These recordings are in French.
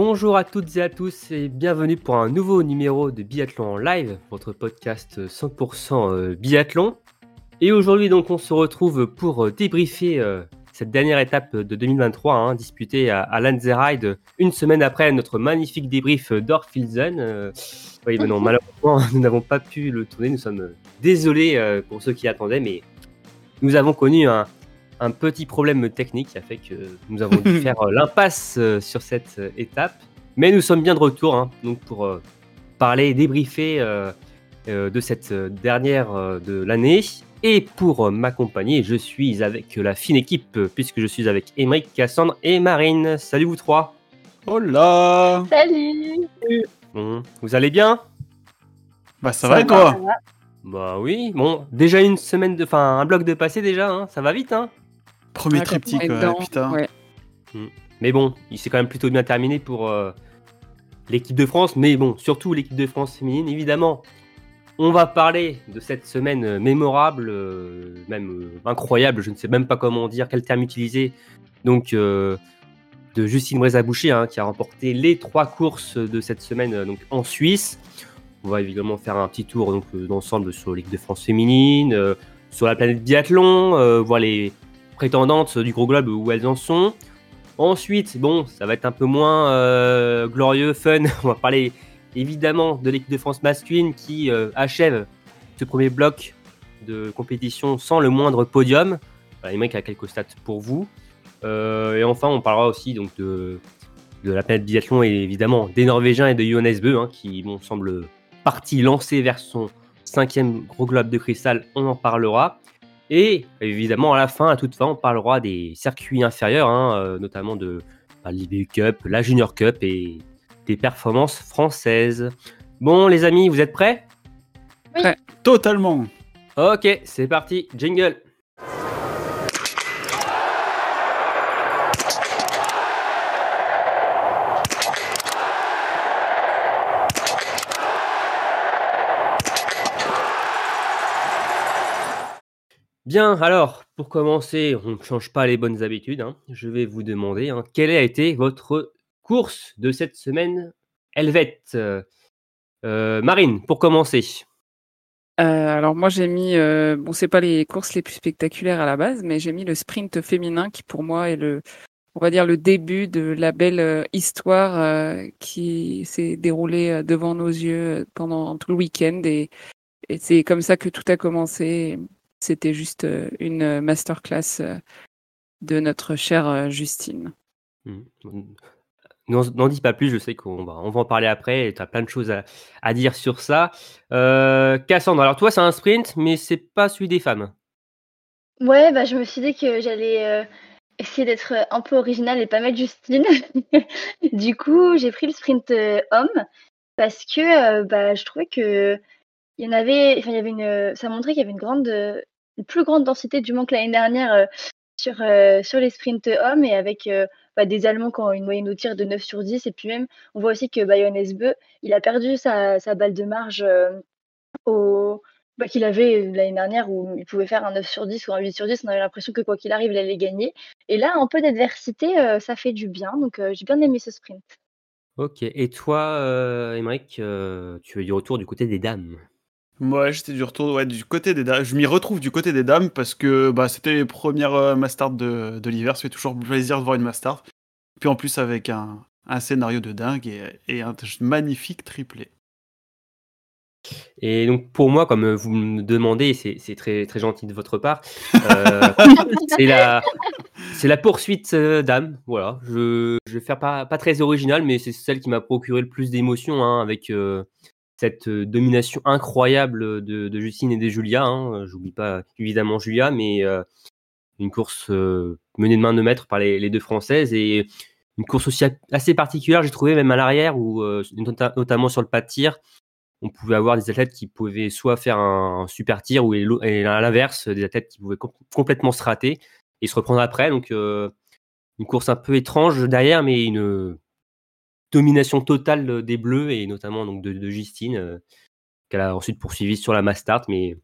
Bonjour à toutes et à tous et bienvenue pour un nouveau numéro de Biathlon en live, votre podcast 100% euh, biathlon. Et aujourd'hui donc on se retrouve pour euh, débriefer euh, cette dernière étape de 2023 hein, disputée à, à Lanzerheide une semaine après notre magnifique débrief d'Orfilsen. Euh, oui, mais non, malheureusement nous n'avons pas pu le tourner, nous sommes désolés euh, pour ceux qui attendaient, mais nous avons connu un, un petit problème technique qui a fait que nous avons dû faire euh, l'impasse euh, sur cette euh, étape. Mais nous sommes bien de retour hein, donc pour parler et débriefer de cette dernière de l'année. Et pour m'accompagner, je suis avec la fine équipe, puisque je suis avec Émeric, Cassandre et Marine. Salut vous trois. Hola Salut Bon, vous allez bien? Bah ça, va et toi? Bah oui. Bon, déjà une semaine de, enfin un bloc de passé déjà. hein, ça va vite, hein? Premier Ouais, triptyque, ouais, putain. ouais. Mais bon, il s'est quand même plutôt bien terminé pour euh, l'équipe de France. Mais bon, surtout l'équipe de France féminine, évidemment. On va parler de cette semaine euh, mémorable, euh, même euh, incroyable, je ne sais même pas comment dire, quel terme utiliser. Donc, euh, de Justine Brézaboucher, hein, qui a remporté les trois courses de cette semaine euh, donc, en Suisse. On va évidemment faire un petit tour donc, euh, d'ensemble sur l'équipe de France féminine, euh, sur la planète biathlon, euh, voir les prétendantes du gros globe où elles en sont. Ensuite, bon, ça va être un peu moins euh, glorieux, fun. On va parler évidemment de l'équipe de France masculine qui euh, achève ce premier bloc de compétition sans le moindre podium. Voilà, Emmerich a quelques stats pour vous. Euh, et enfin, on parlera aussi donc de, la planète biathlon et évidemment des Norvégiens et de Johannes Bö, hein, qui bon, semble parti lancé vers son cinquième gros globe de cristal. On en parlera. Et évidemment, à la fin, à toute fin, on parlera des circuits inférieurs, hein, euh, notamment de bah, l'IBU Cup, la Junior Cup et des performances françaises. Bon, les amis, vous êtes prêts? Totalement. Ok, c'est parti, jingle. Bien, alors, pour commencer, on ne change pas les bonnes habitudes. hein. Je vais vous demander hein, quelle a été votre course de cette semaine helvète? Euh, Marine, pour commencer. Euh, alors moi j'ai mis, euh, bon c'est pas les courses les plus spectaculaires à la base, mais j'ai mis le sprint féminin qui pour moi est le, on va dire le début de la belle euh, histoire qui s'est déroulée devant nos yeux pendant tout le week-end et c'est comme ça que tout a commencé. C'était juste euh, une euh, masterclass euh, de notre chère euh, Justine. Hmm. N'en dis pas plus, je sais qu'on va, on va en parler après, tu as plein de choses à, à dire sur ça. Euh, Cassandre, alors toi c'est un sprint, mais c'est pas celui des femmes. Ouais, bah, je me suis dit que j'allais euh, essayer d'être un peu originale et pas mettre Justine. Du coup, j'ai pris le sprint euh, homme parce que euh, bah, je trouvais que il y en avait, enfin, il y avait une, euh, ça montrait qu'il y avait une grande, euh, une plus grande densité du moins que l'année dernière euh, sur, sur les sprints hommes et avec bah, des Allemands qui ont une moyenne au tir de 9 sur 10. Et puis même, on voit aussi que Johannes Bö, il a perdu sa, sa balle de marge au, bah, qu'il avait l'année dernière où il pouvait faire un 9 sur 10 ou un 8 sur 10. On avait l'impression que quoi qu'il arrive, il allait gagner. Et là, un peu d'adversité, ça fait du bien. Donc, j'ai bien aimé ce sprint. Ok, et toi, euh, tu es du retour du côté des dames? Ouais, j'étais du retour ouais, du côté des dames. Je m'y retrouve du côté des dames parce que bah, c'était les premières euh, de, de l'hiver. Ça fait toujours plaisir de voir une Mastart. Puis en plus avec un, un scénario de dingue et, et un magnifique triplé. Et donc pour moi, comme vous me demandez, c'est c'est très, très gentil de votre part, euh, c'est la, c'est la poursuite euh, d'âme. Voilà, je, je vais faire pas, pas très original, mais c'est celle qui m'a procuré le plus d'émotions hein, avec euh, cette euh, domination incroyable de, Justine et de Julia. Hein. J'oublie pas évidemment Julia, mais euh, une course euh, menée de main de maître par les, deux Françaises et une course aussi assez particulière, j'ai trouvé, même à l'arrière, où, nota- notamment sur le pas de tir, on pouvait avoir des athlètes qui pouvaient soit faire un, super tir ou et, à l'inverse, des athlètes qui pouvaient complètement se rater et se reprendre après. Donc, une course un peu étrange derrière, mais une domination totale des Bleus et notamment donc de, Justine, qu'elle a ensuite poursuivi sur la Mastart. Mais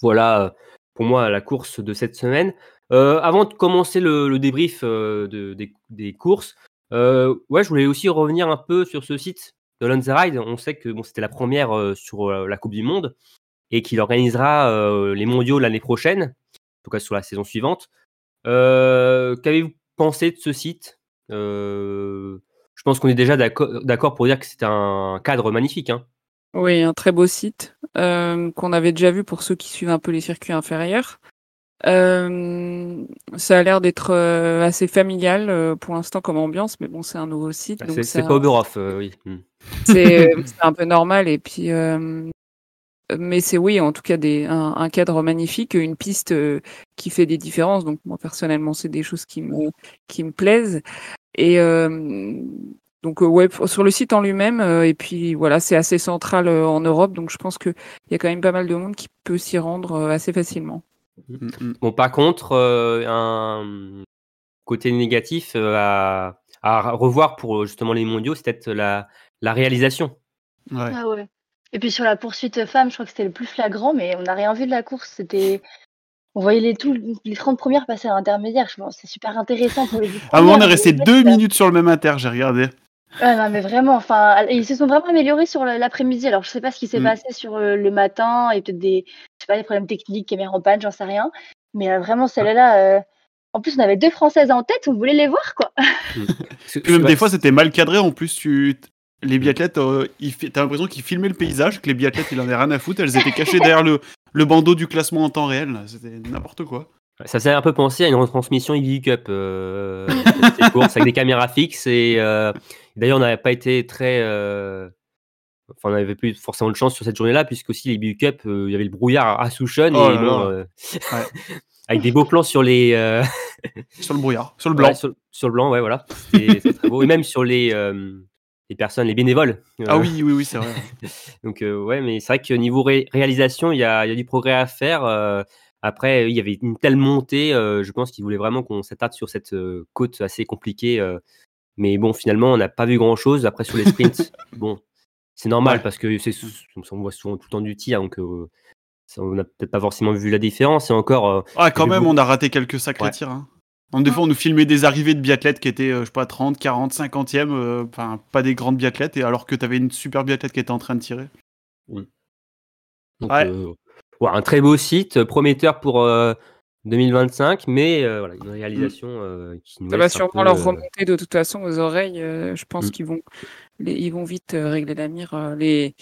voilà, pour moi, la course de cette semaine. avant de commencer le, débrief de, des, courses, je voulais aussi revenir un peu sur ce site de Ride, on sait que c'était la première sur la Coupe du Monde et qu'il organisera les mondiaux l'année prochaine, en tout cas sur la saison suivante. Qu'avez-vous pensé de ce site? Pense qu'on est déjà d'accord pour dire que c'est un cadre magnifique. Hein. Oui, un très beau site qu'on avait déjà vu pour ceux qui suivent un peu les circuits inférieurs. Euh, ça a l'air d'être euh, assez familial euh, pour l'instant comme ambiance, mais bon, c'est un nouveau site. Bah, c'est pas Oberhof, oui. Hmm. C'est un peu normal et puis, mais c'est oui, en tout cas des un, cadre magnifique, une piste qui fait des différences. Donc moi personnellement, c'est des choses qui me qui me plaisent et donc ouais, sur le site en lui-même, et puis voilà, c'est assez central en Europe, donc je pense qu'il y a quand même pas mal de monde qui peut s'y rendre assez facilement. Mm, mm. Bon, par contre, euh, un côté négatif euh, à, à, revoir pour justement les mondiaux, c'est peut-être la, la réalisation. Ouais. Ah ouais. Et puis sur la poursuite femme, je crois que c'était le plus flagrant, mais on n'a rien vu de la course. C'était on voyait les, tout, les 30 premières passer à l'intermédiaire. C'est super intéressant pour les Ah, on est resté deux minutes sur le même inter, j'ai regardé. Ouais, non, mais vraiment, enfin, ils se sont vraiment améliorés sur l'après-midi. Alors, je sais pas ce qui s'est mm. passé sur euh, le matin et peut-être des, je sais pas, des problèmes techniques, caméra en panne, j'en sais rien. Mais euh, vraiment, celle-là, euh, en plus, on avait deux Françaises en tête, on voulait les voir, quoi. Mm. même des fois, c'était mal cadré. En plus, tu, les biathlètes, t'as l'impression qu'ils filmaient le paysage, que les biathlètes, il en avait rien à foutre. Elles étaient cachées derrière le, le bandeau du classement en temps réel. C'était n'importe quoi. Ça fait un peu penser à une retransmission EV Cup, euh, courses avec des caméras fixes. Et euh, d'ailleurs, on n'avait pas été très. Euh, enfin, on n'avait plus forcément de chance sur cette journée-là, puisque aussi les EV Cup, euh, il y avait le brouillard à Souchon. Oh et bon, avec des beaux plans sur les. sur le brouillard, sur le blanc. sur, le blanc, ouais, voilà. C'était très beau. Et même sur les. Les personnes, les bénévoles. Ah oui, oui, oui, c'est vrai. Donc, ouais, mais c'est vrai que niveau réalisation, il y a, y a, du progrès à faire. Après, il y avait une telle montée, euh, je pense qu'il voulait vraiment qu'on s'attarde sur cette euh, côte assez compliquée. Euh. mais bon, finalement, on n'a pas vu grand-chose. Après, sur les sprints, bon, c'est normal parce que c'est, on voit souvent tout le temps du tir, donc on n'a peut-être pas forcément vu la différence. Et encore. ah, quand même, on a raté quelques sacrés tirs. Hein. Des fois, on nous filmait des arrivées de biathlètes qui étaient, je sais pas, 30, 40, 50e, enfin, pas des grandes biathlètes, et alors que tu avais une super biathlète qui était en train de tirer. Oui. Donc, un très beau site, euh, prometteur pour 2025, euh, mais euh, voilà, une réalisation qui nous Ça va sûrement leur remonter de toute façon aux oreilles. je pense mm. qu'ils vont, ils vont vite régler la mire. les,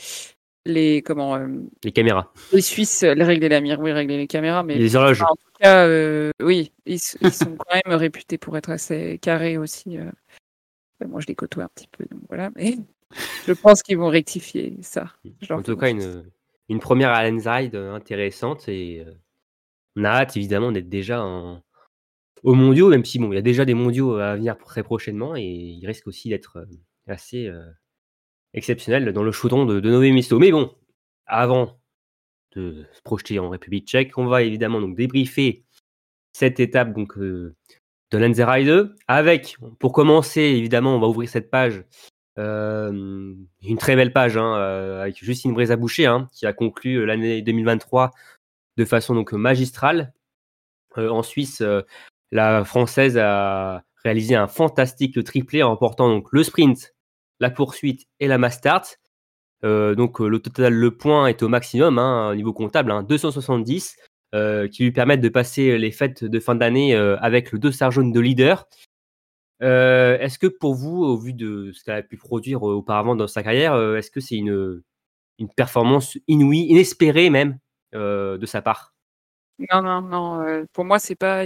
les comment les caméras. Les Suisses, les régler la mire, oui, régler les caméras, mais les horloges. En tout cas, oui, ils, sont quand même réputés pour être assez carrés aussi. moi, je les côtoie un petit peu, donc voilà, mais je pense qu'ils vont rectifier ça. En tout cas, une, une première Allenside euh, intéressante et euh, on a hâte évidemment d'être déjà en, aux mondiaux, même si bon, il y a déjà des mondiaux à venir très prochainement et il risque aussi d'être euh, assez exceptionnel dans le chaudron de, de Nové Misto. Mais bon, avant de se projeter en République tchèque, on va évidemment donc débriefer cette étape donc de Lenzerheide avec, pour commencer évidemment, on va ouvrir cette page une très belle page hein, avec Justine Brézaboucher hein, qui a conclu l'année 2023 de façon donc magistrale. en Suisse, la française a réalisé un fantastique triplé en remportant donc le sprint, la poursuite et la mass start. donc le total, le point est au maximum hein, au niveau comptable, 270, qui lui permettent de passer les fêtes de fin d'année avec le dossard jaune de leader euh, est-ce que pour vous, au vu de ce qu'elle a pu produire euh, auparavant dans sa carrière, euh, est-ce que c'est une, une performance inouïe, inespérée même de sa part? Non, non, non. pour moi, c'est pas,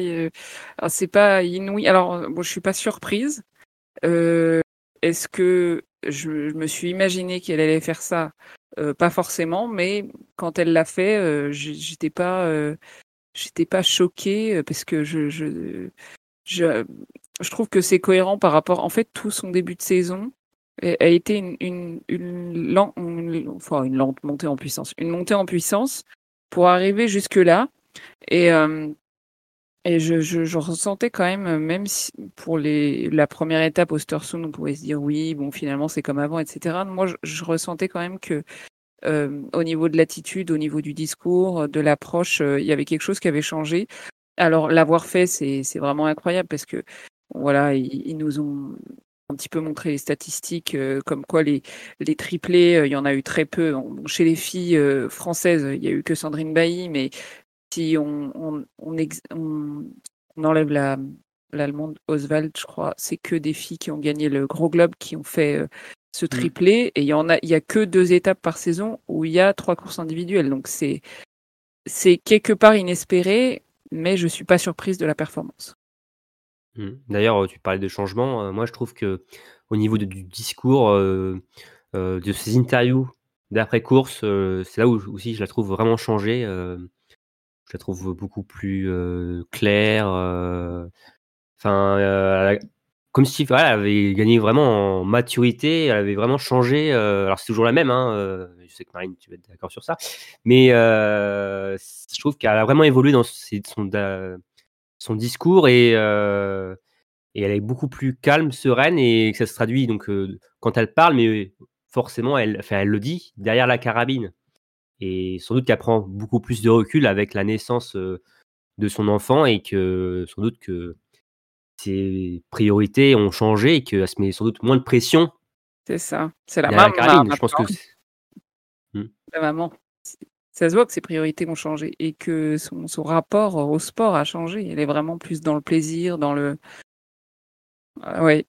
c'est pas inouï. Alors, bon, je suis pas surprise. Est-ce que je, me suis imaginé qu'elle allait faire ça? Pas forcément, mais quand elle l'a fait, j'étais pas, j'étais pas choquée parce que je, je, je, trouve que c'est cohérent par rapport, en fait, tout son début de saison. a été une, une, une, lente, une lente montée en puissance, une montée en puissance pour arriver jusque-là. Et, euh, et je, je, je, ressentais quand même, même si pour les, la première étape au Storsund, on pouvait se dire oui, bon, finalement c'est comme avant, etc. Moi, je, je ressentais quand même que euh, au niveau de l'attitude, au niveau du discours, de l'approche, euh, il y avait quelque chose qui avait changé. Alors l'avoir fait, c'est vraiment incroyable parce que voilà, ils, nous ont un petit peu montré les statistiques, euh, comme quoi les, les triplés, euh, il y en a eu très peu. chez les filles euh, françaises, il y a eu que Sandrine Bailly, mais si on, on, on, on enlève la l'allemande Oswald, je crois, c'est que des filles qui ont gagné le gros globe qui ont fait ce mmh. triplé. Et il y en a, il y a que deux étapes par saison où il y a trois courses individuelles. Donc c'est c'est quelque part inespéré, mais je suis pas surprise de la performance. Mmh. D'ailleurs, tu parlais de changement. moi, je trouve que au niveau de, du discours, euh, euh, de ces interviews d'après course, euh, c'est là où aussi je la trouve vraiment changée. Je la trouve beaucoup plus claire. Enfin, comme si elle avait gagné vraiment en maturité, elle avait vraiment changé. alors c'est toujours la même, hein, je sais que Marine, tu vas être d'accord sur ça, mais je trouve qu'elle a vraiment évolué dans son, discours et, elle est beaucoup plus calme, sereine et que ça se traduit donc quand elle parle, mais forcément elle le dit derrière la carabine. Et sans doute qu'elle prend beaucoup plus de recul avec la naissance euh, de son enfant et que sans doute que ses priorités ont changé et qu'elle se met sans doute moins de pression. C'est ça, c'est la maman. carabine. Je pense que mmh. la maman ça se voit que ses priorités ont changé et que son, son, rapport au sport a changé. Elle est vraiment plus dans le plaisir, dans le. Ah ouais.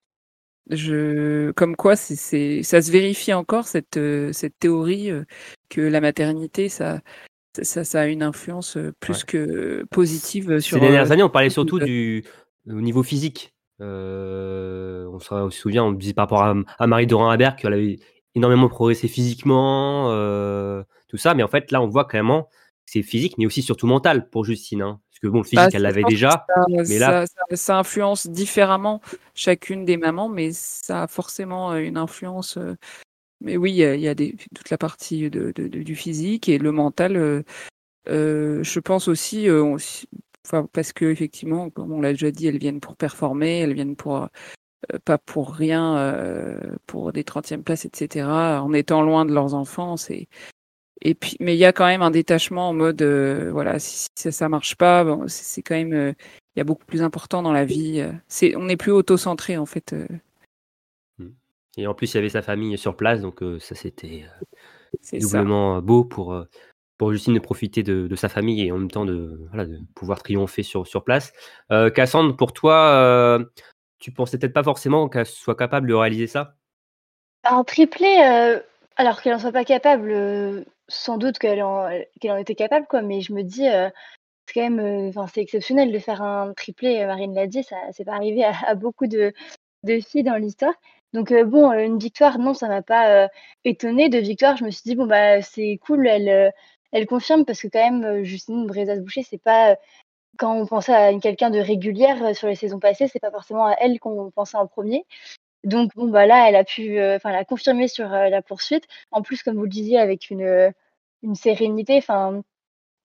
Je, comme quoi, c'est, ça se vérifie encore cette, cette théorie euh, que la maternité, ça, ça, ça a une influence euh, plus que positive sur. Ces dernières euh, années, on parlait surtout du au niveau physique. Euh, on, se, souvient, on disait par rapport à, à Marie Dorin Habert qu'elle avait énormément progressé physiquement. Euh, tout ça. Mais en fait, là, on voit clairement que c'est physique, mais aussi surtout mental pour Justine. Hein. Parce que bon, le physique, bah, elle l'avait déjà. Ça, mais là... Ça, influence différemment chacune des mamans, mais ça a forcément euh, une influence. Euh, mais oui, il y a des, toute la partie de, de, du physique et le mental. Euh, je pense aussi, enfin, parce que effectivement, comme on l'a déjà dit, elles viennent pour performer, elles viennent pour pas pour rien, pour des 30e places, etc. En étant loin de leurs enfants, c'est et puis, mais il y a quand même un détachement en mode, euh, voilà, si, ça, ça marche pas, bon, c'est quand même, euh, il y a beaucoup plus important dans la vie. Euh, c'est, on est plus auto-centré en fait. Mmh. Et en plus, il y avait sa famille sur place, donc ça c'était doublement beau pour pour Justine de profiter de, de, sa famille et en même temps de, voilà, de pouvoir triompher sur, sur place. Cassandre, pour toi, tu pensais peut-être pas forcément qu'elle soit capable de réaliser ça? Un triplé, alors qu'elle n'en soit pas capable, sans doute qu'elle en, en était capable, quoi, mais je me dis, euh, c'est quand même, euh, enfin, c'est exceptionnel de faire un triplé, euh, Marine l'a dit, ça c'est pas arrivé à, beaucoup de, de filles dans l'histoire. Donc bon, une victoire, non, ça m'a pas étonnée. De victoire, je me suis dit, bon, bah, c'est cool, elle, elle confirme, parce que quand même, Justine Brezas-Boucher, c'est pas, quand on pensait à quelqu'un de régulière sur les saisons passées, c'est pas forcément à elle qu'on pensait en premier. Donc bon bah là, elle a pu, euh, enfin, elle a confirmé sur euh, la poursuite. En plus, comme vous le disiez, avec une, euh, une sérénité. Enfin,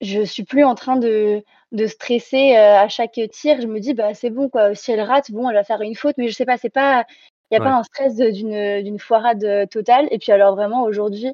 je suis plus en train de, de stresser à chaque tir. Je me dis bah c'est bon quoi. Si elle rate, bon, elle va faire une faute, mais je sais pas, c'est pas, il y a pas un stress d'une d'une foirade totale. Et puis alors vraiment aujourd'hui,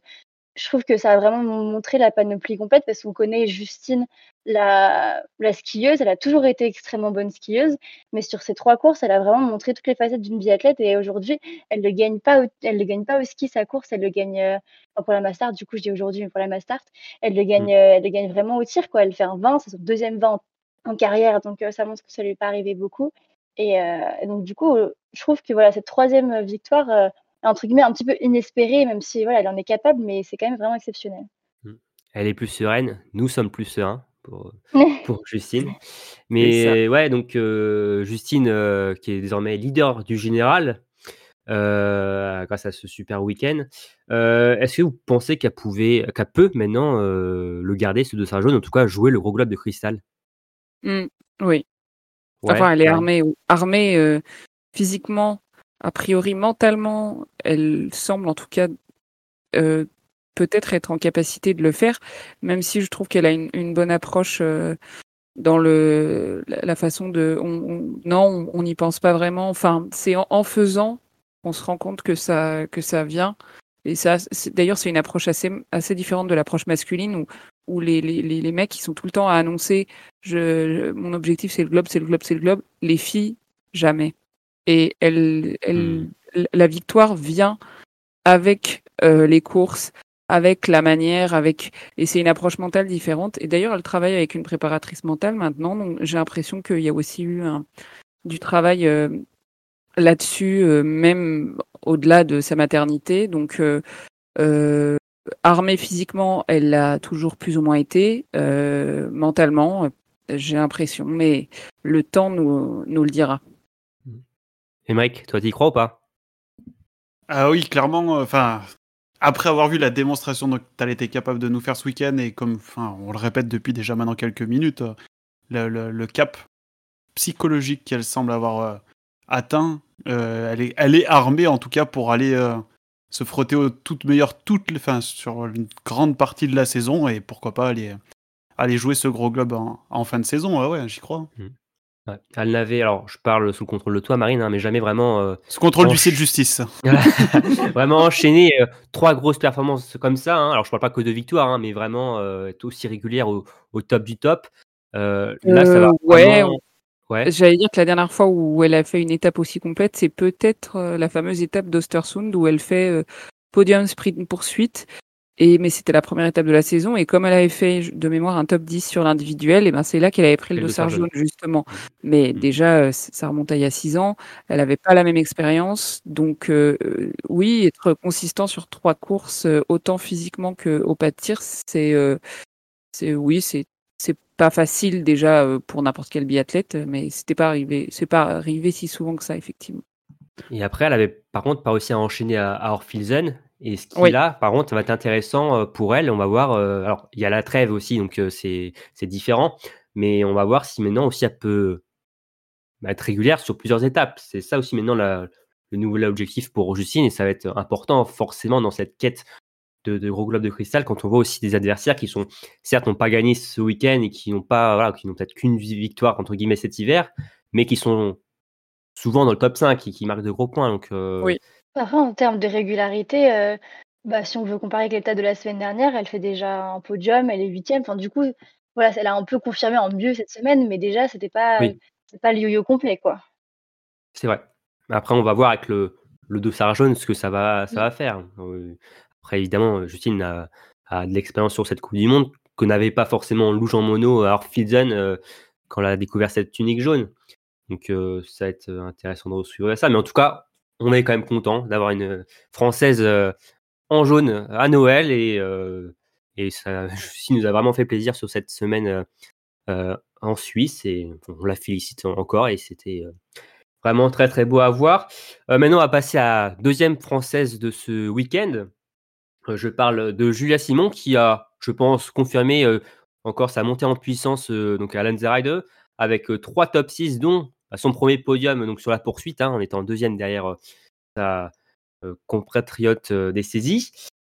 je trouve que ça a vraiment montré la panoplie complète parce qu'on connaît Justine, la, la skieuse. Elle a toujours été extrêmement bonne skieuse, mais sur ces trois courses, elle a vraiment montré toutes les facettes d'une biathlète. Et aujourd'hui, elle ne gagne pas, au, elle ne gagne pas au ski sa course, elle le gagne euh, pour la Mastart. Du coup, je dis aujourd'hui, mais pour la Mastart, elle le gagne, mmh. euh, elle le gagne vraiment au tir. Quoi. Elle fait un 20, c'est son deuxième 20 en, carrière, donc euh, ça montre que ça lui est pas arrivé beaucoup. Et donc du coup, je trouve que voilà cette troisième victoire entre guillemets un petit peu inespéré, même si voilà, elle en est capable, mais c'est quand même vraiment exceptionnel. Mmh. Elle est plus sereine, nous sommes plus sereins pour, pour Justine. Mais ouais, donc euh, Justine, euh, qui est désormais leader du général, euh, grâce à ce super week-end, est-ce que vous pensez qu'elle pouvait, qu'elle peut maintenant le garder, ce dossard jaune, en tout cas jouer le gros globe de cristal? Mmh, Oui. enfin, elle est armée, armée physiquement a priori, mentalement, elle semble en tout cas euh, peut-être être en capacité de le faire, même si je trouve qu'elle a une, bonne approche euh, dans le la façon de on, on- non on n'y pense pas vraiment. Enfin c'est en, faisant qu'on se rend compte que ça que ça vient. Et ça d'ailleurs c'est une approche assez assez différente de l'approche masculine où où les, les, les mecs ils sont tout le temps à annoncer mon objectif c'est le globe c'est le globe c'est le globe. Les filles jamais et elle elle la victoire vient avec euh, les courses avec la manière, avec et c'est une approche mentale différente. Et d'ailleurs, elle travaille avec une préparatrice mentale maintenant, donc j'ai l'impression qu'il y a aussi eu un, du travail euh, là-dessus, euh, même au-delà de sa maternité. Donc, euh, euh, armée physiquement, elle l'a toujours plus ou moins été, euh, mentalement, j'ai l'impression, mais le temps nous, nous le dira. Et Mike, toi, t'y crois ou pas? Ah oui, clairement. euh, Enfin, après avoir vu la démonstration dont elle était capable de nous faire ce week-end et comme, enfin, on le répète depuis déjà maintenant quelques minutes, euh, le, le- le cap psychologique qu'elle semble avoir euh, atteint, elle est, elle est armée en tout cas pour aller se frotter aux toutes meilleures, toutes, enfin, sur une grande partie de la saison et pourquoi pas aller, aller jouer ce gros globe en, en fin de saison. Ouais, ouais, j'y crois. Ouais. Elle n'avait, alors je parle sous le contrôle de toi, Marine, hein, mais jamais vraiment, euh, Ce contrôle Oh, du de justice. vraiment enchaîné euh, trois grosses performances comme ça. hein. Alors je parle pas que de victoire, hein, mais vraiment euh, être aussi régulière au, au top du top. Euh, là, ça Euh, va. ouais, vraiment- ouais. J'allais dire que la dernière fois où elle a fait une étape aussi complète, c'est peut-être euh, la fameuse étape d'Ostersund où elle fait euh, podium sprint poursuite. Et mais c'était la première étape de la saison et comme elle avait fait de mémoire un top 10 sur l'individuel, et ben c'est là qu'elle avait pris le dossard jaune justement. Mais Mm. déjà euh, ça remonte à il y a six ans, elle n'avait pas la même expérience, donc euh, euh, oui être consistant sur trois courses euh, autant physiquement que au pas de tir, c'est euh, c'est oui c'est c'est pas facile déjà pour n'importe quel biathlète, mais c'était pas arrivé, c'est pas arrivé si souvent que ça effectivement. Et après, elle avait par contre pas réussi à enchaîner à, à Orfilsen. Et ce qui Oui. là, par contre, ça va être intéressant euh, pour elle. On va voir. euh, alors, il y a la trêve aussi, donc euh, c'est c'est différent. Mais on va voir si maintenant aussi elle peut bah, être régulière sur plusieurs étapes. C'est ça aussi maintenant la- le nouvel objectif pour Justine. Et ça va être important forcément dans cette quête de, de gros globes de cristal quand on voit aussi des adversaires qui sont certes n'ont pas gagné ce week-end et qui n'ont pas voilà, qui n'ont peut-être qu'une victoire entre guillemets cet hiver, mais qui sont souvent dans le top 5 et qui marquent de gros points. Donc euh, Oui. Après, en termes de régularité, euh, bah, si on veut comparer avec l'état de la semaine dernière, elle fait déjà un podium, elle est huitième. Enfin, du coup, voilà, elle a un peu confirmé en mieux cette semaine, mais déjà, c'était pas, Oui. pas le yo-yo complet, quoi. C'est vrai. Après, on va voir avec le, le dossard jaune ce que ça va, ça va faire. Euh, Après, évidemment, Justine a, a de l'expérience sur cette Coupe du Monde que n'avait pas forcément Lou Jean Monod à euh, quand elle a découvert cette tunique jaune. Donc, ça va être intéressant de suivre ça. Mais en tout cas, on est quand même content d'avoir une Française euh, en jaune à Noël et, euh, ça Justine nous a vraiment fait plaisir sur cette semaine euh, euh, en Suisse et on la félicite encore et c'était euh, Vraiment très très beau à voir. Euh, maintenant, on va passer à deuxième française de ce week-end. Euh, je parle de Julia Simon qui a, je pense, confirmé euh, encore sa montée en puissance euh, donc à Lanzerheide avec euh, trois top 6, dont son premier podium donc sur la poursuite, hein, en étant deuxième derrière euh, sa euh, compatriote euh, des saisies.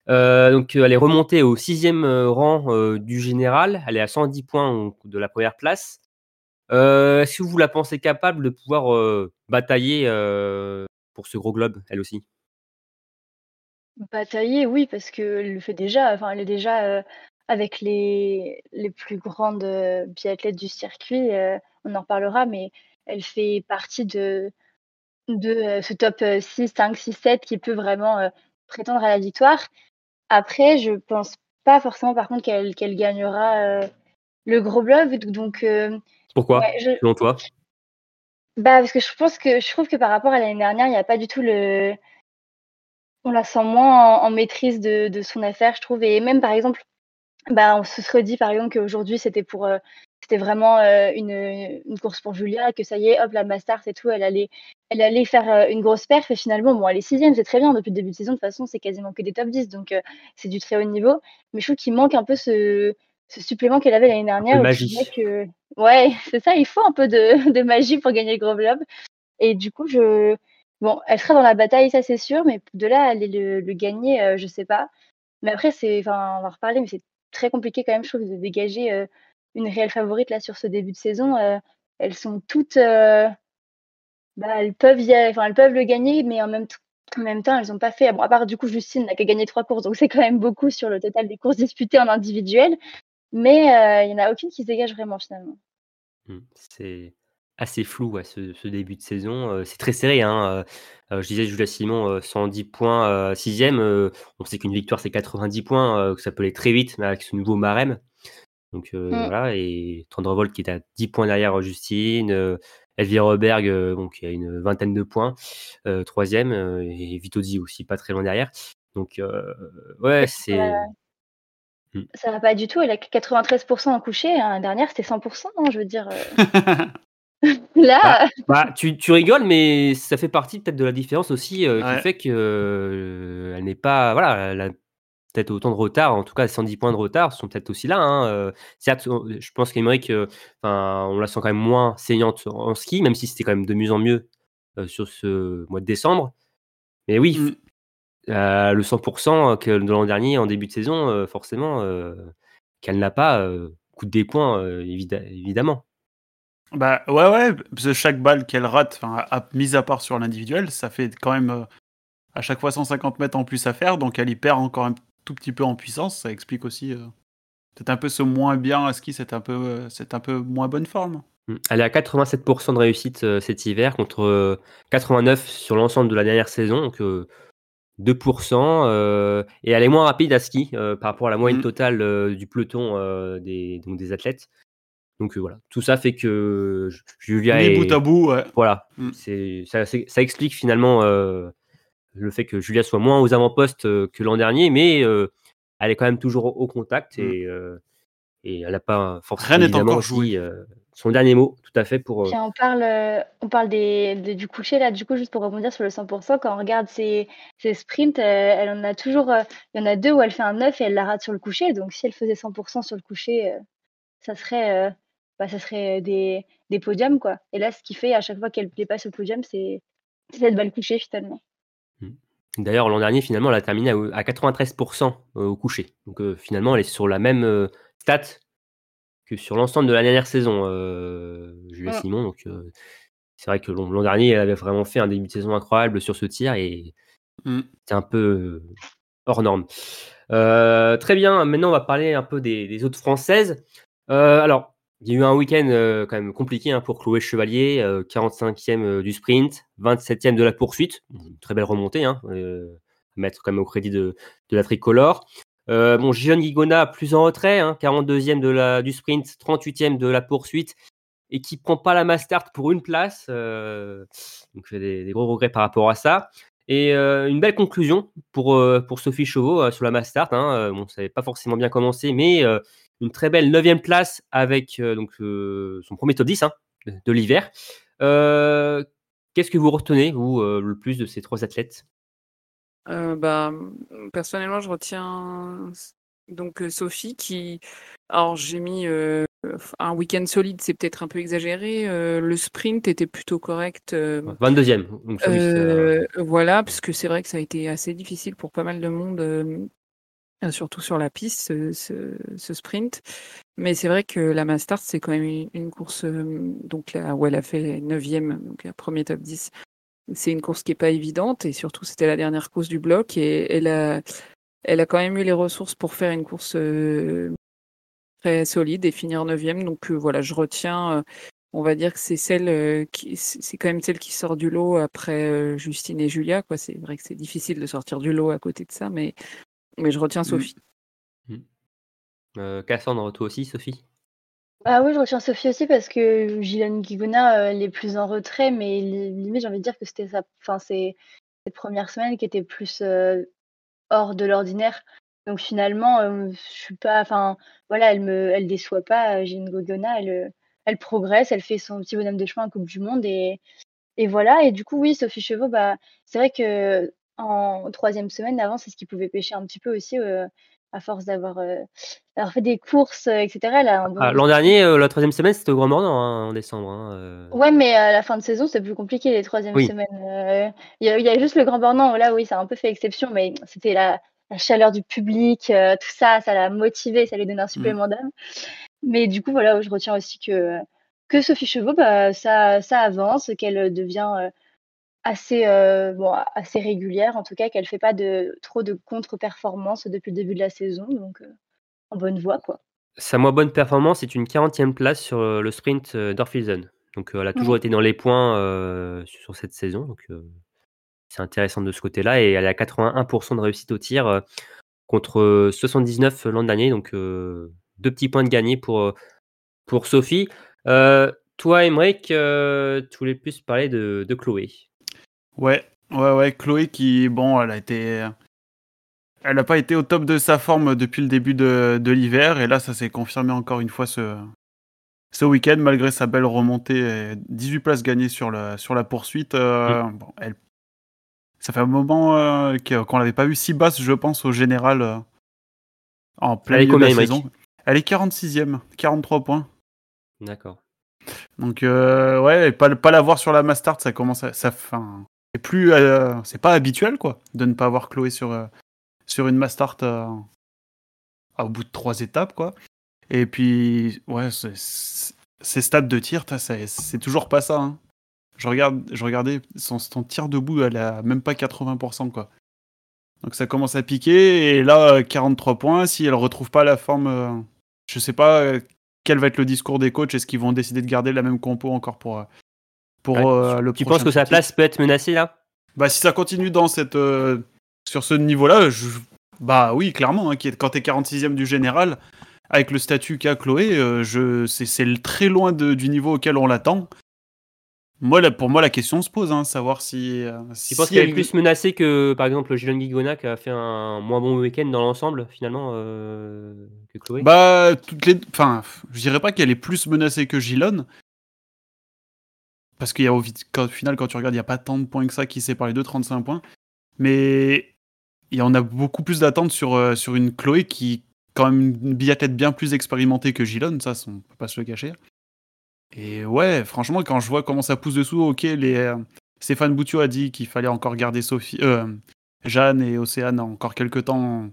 Donc, elle est remontée au sixième rang du général. Elle est à 110 points de la première place. Est-ce que vous la pensez capable de pouvoir batailler pour ce gros globe, elle aussi? Batailler, oui, parce qu'elle le fait déjà. Elle est déjà avec les, plus grandes biathlètes du circuit. on en reparlera, mais elle fait partie de, de euh, ce top euh, 6, 5, 6, 7 qui peut vraiment euh, prétendre à la victoire. Après, je pense pas forcément, par contre, qu'elle gagnera euh, le gros globe. Donc, Pourquoi, ouais, je- selon toi? Bah, parce que je pense que je trouve que par rapport à l'année dernière, il n'y a pas du tout le. On la sent moins en, en maîtrise de, de son affaire, je trouve. Et même par exemple, bah, on se serait dit par exemple qu'aujourd'hui c'était pour. euh, c'était vraiment euh, une, une course pour Julia, que ça y est, hop, la Mastart et tout, elle allait, elle allait faire euh, une grosse perf. Et finalement, bon, elle est sixième, c'est très bien. Depuis le début de saison, de toute façon, c'est quasiment que des top 10. Donc euh, c'est du très haut niveau. Mais je trouve qu'il manque un peu ce, ce supplément qu'elle avait l'année dernière. de magie. que, ouais, c'est ça, il faut un peu de, de magie pour gagner le gros globe. Et du coup, je, bon, elle sera dans la bataille, ça c'est sûr, mais de là aller le, le gagner, je sais pas. Mais après, c'est, enfin, on va en reparler, mais c'est très compliqué quand même, je trouve, de dégager une réelle favorite là sur ce début de saison. Euh, elles sont toutes, euh, bah, elles peuvent, y aller- elles peuvent le gagner, mais en même, temps, elles n'ont pas fait. À part du coup, Justine n'a qu'à gagner trois courses, donc c'est quand même beaucoup sur le total des courses disputées en individuel. Mais euh, il y en a aucune qui se dégage vraiment finalement. Mmh. C'est assez flou ce, début de saison. C'est très serré. Hein. Je disais, Julia Simon, euh, 110 points, sixième. On sait qu'une victoire, c'est 90 points, que ça peut aller très vite avec ce nouveau barème. Donc euh, Mm. voilà, et Tendrevolt qui est à 10 points derrière Justine. Euh, Elvira Roberg, euh, bon, qui a une vingtaine de points, euh, troisième. euh, et Vitozzi aussi, pas très loin derrière. Donc euh, ouais, c'est... Ouais. Ça va pas du tout. Elle a que 93% en coucher. Hein. La dernière, c'était 100%. hein, je veux dire. Là, Bah, tu, tu rigoles, mais ça fait partie peut-être de la différence aussi euh, Ouais. qui fait que euh, elle n'est pas. Voilà, elle a peut-être autant de retard, en tout cas 110 points de retard sont peut-être aussi là. Hein, euh, certes, je pense qu'Emeric, euh, on la sent quand même moins saignante en ski, même si c'était quand même de mieux en mieux euh, sur ce mois de décembre. Mais oui, Mm. f- euh, le 100% que de l'an dernier en début de saison, forcément, qu'elle n'a pas, coûte des points, évidemment. Bah ouais, ouais, parce que chaque balle qu'elle rate, à- mise à part sur l'individuel, ça fait quand même à chaque fois 150 mètres en plus à faire, donc elle y perd encore un tout petit peu en puissance. Ça explique aussi euh, peut-être un peu ce moins bien à ski, c'est un peu, euh, c'est un peu moins bonne forme. Mm. Elle est à 87% de réussite euh, cet hiver contre euh, 89 sur l'ensemble de la dernière saison, donc euh, 2%. euh, et elle est moins rapide à ski euh, par rapport à la moyenne Mm. totale euh, du peloton des, donc des athlètes. Donc voilà, tout ça fait que Ju- Julia est bout à bout, ouais. voilà, Mm. c'est ça, c'est- ça explique finalement le fait que Julia soit moins aux avant-postes euh, que l'an dernier, mais euh, elle est quand même toujours au, contact Mm. et, euh, et elle n'a pas forcément Rien n'est encore joué. euh, son dernier mot, tout à fait pour. euh, Puis on parle, euh, on parle des, de- du coucher là, du coup, juste pour rebondir sur le 100%, quand on regarde ses, ses sprints, euh, elle en a toujours, euh, il y en a deux où elle fait un 9 et elle la rate sur le coucher. Donc si elle faisait 100% sur le coucher, euh, ça serait, euh, bah, ça serait des, des podiums quoi. Et là, ce qui fait à chaque fois qu'elle dépasse le podium, c'est c'est cette balle couchée finalement. D'ailleurs, l'an dernier, finalement, elle a terminé à, à 93% au coucher. Donc, euh, finalement, elle est sur la même euh, stat que sur l'ensemble de la dernière saison, euh, Julia Mm. Simon. Donc, euh, c'est vrai que l'an dernier, elle avait vraiment fait un début de saison incroyable sur ce tir et Mm. c'est un peu euh, hors norme. Euh, très bien, maintenant, on va parler un peu des, des autres françaises. Euh, alors, il y a eu un week-end euh, quand même compliqué hein, pour Chloé Chevalier, euh, 45e euh, du sprint, 27e de la poursuite. Une très belle remontée, hein, euh, à mettre quand même au crédit de, de la tricolore. Euh, bon, Gilles Guigona plus en retrait, hein, 42e de la, du sprint, 38e de la poursuite, et qui prend pas la Mastart pour une place. euh, donc, des, des gros regrets par rapport à ça. Et euh, une belle conclusion pour, euh, Sophie Chauveau euh, sur la. Hein. Euh, Bon, ça n'avait pas forcément bien commencé, mais euh, une très belle neuvième place avec euh, donc, euh, son premier top 10 hein, de, de l'hiver. Euh, Qu'est-ce que vous retenez, vous, le plus de ces trois athlètes? Bah, personnellement, je retiens donc Sophie qui. Alors, j'ai mis un week-end solide, c'est peut-être un peu exagéré. euh, le sprint était plutôt correct. euh, 22e. Donc, Sophie, ça- euh, voilà, parce que c'est vrai que ça a été assez difficile pour pas mal de monde, surtout sur la piste, ce, ce- ce sprint. Mais c'est vrai que la Mastart, c'est quand même une, une course euh, donc là, où elle a fait 9e, donc un premier top 10. C'est une course qui est pas évidente et surtout c'était la dernière course du bloc et elle a, elle a quand même eu les ressources pour faire une course euh, très solide et finir 9e. Donc euh, voilà, je retiens, euh, on va dire que c'est celle euh, qui, c'est quand même celle qui sort du lot après euh, Justine et Julia. Quoi, c'est vrai que c'est difficile de sortir du lot à côté de ça, mais mais je retiens Sophie. Euh, Cassandre, toi aussi, Sophie? Ah oui, je retiens Sophie aussi parce que Gillian Guigona, euh, elle est plus en retrait, mais li- limite, j'ai envie de dire que c'était sa, enfin, c'est cette première semaine qui était plus euh, hors de l'ordinaire. Donc finalement, euh, je suis pas, enfin, voilà, elle me, elle déçoit pas. Gillian Guigona, elle, elle progresse, elle fait son petit bonhomme de chemin en Coupe du Monde et, et voilà. Et du coup, oui, Sophie Chevaux, bah, c'est vrai que en troisième semaine avant, c'est ce qui pouvait pêcher un petit peu aussi. euh, à force d'avoir fait des courses, etc. Ah, l'an dernier, la troisième semaine, c'était au Grand Mordant hein, en décembre. Hein, ouais, mais à la fin de saison, c'est plus compliqué les troisièmes semaines. Il y, a juste le Grand Mordant, là, oui, ça a un peu fait exception, mais c'était la, chaleur du public, tout ça, ça l'a motivé, ça lui donne un mmh. supplément d'âme. Mais du coup, voilà, je retiens aussi que, que Sophie Chevaux, bah, ça, ça avance, qu'elle devient assez, euh, bon, assez régulière, en tout cas, qu'elle fait pas de, trop de contre-performances depuis le début de la saison, donc euh, en bonne voie. Quoi. Sa moins bonne performance est une 40e place sur euh, le sprint d'Orfilsen. Donc elle a toujours été dans les points sur cette saison, donc c'est intéressant de ce côté-là. Et elle a 81% de réussite au tir contre 79 l'an dernier, donc deux petits points de gagné pour, pour Sophie. toi, Emmerich, tu voulais plus parler de, de Chloé. Ouais, ouais, ouais. Chloé qui, bon, elle a été. Elle n'a pas été au top de sa forme depuis le début de, de l'hiver. Et là, ça s'est confirmé encore une fois ce, ce week-end, malgré sa belle remontée. 18 places gagnées sur la, sur la poursuite. Euh, mm. bon, elle, ça fait un moment euh, qu'on l'avait pas vu si basse, je pense, au général, euh, en plein milieu de la saison. Elle est 46e, 43 points. D'accord. Donc, ouais, pas, pas la voir sur la Mastart, ça commence à. Ça, fin, c'est plus, euh, c'est pas habituel quoi, de ne pas avoir Chloé sur euh, sur une Mastart euh, au bout de trois étapes quoi. Et puis ouais, ces stades de tir, c'est toujours pas ça. Hein. Je regarde, je regardais son, tir debout, elle a même pas 80% quoi. Donc ça commence à piquer et là 43 points. Si elle retrouve pas la forme, je sais pas quel va être le discours des coachs. Est-ce qu'ils vont décider de garder la même compo encore pour pour euh, le Tu penses que sa place peut être menacée là? Bah si ça continue dans cette euh, sur ce niveau-là, je... bah oui clairement. Hein, quand t'es 46e du général, avec le statut qu'a Chloé, euh, je c'est très loin de, du niveau auquel on l'attend. Moi, pour moi, la question se pose, hein, savoir si. tu penses qu'elle est plus menacée que, par exemple, Gilon Guigona qui a fait un moins bon week-end dans l'ensemble, finalement, que Chloé? Bah, toutes les. Enfin, je dirais pas qu'elle est plus menacée que Gilon, parce qu'il y a au, final, quand tu regardes, il n'y a pas tant de points que ça qui séparent les deux, 35 points. Mais il y en a beaucoup plus d'attentes sur, euh, une Chloé qui, quand même, une bien plus expérimentée que Gilon, ça, on peut pas se le cacher. Et ouais, franchement, quand je vois comment ça pousse dessous, ok, les, euh, Stéphane Boutiot a dit qu'il fallait encore garder Sophie, euh, Jeanne et Océane encore quelques temps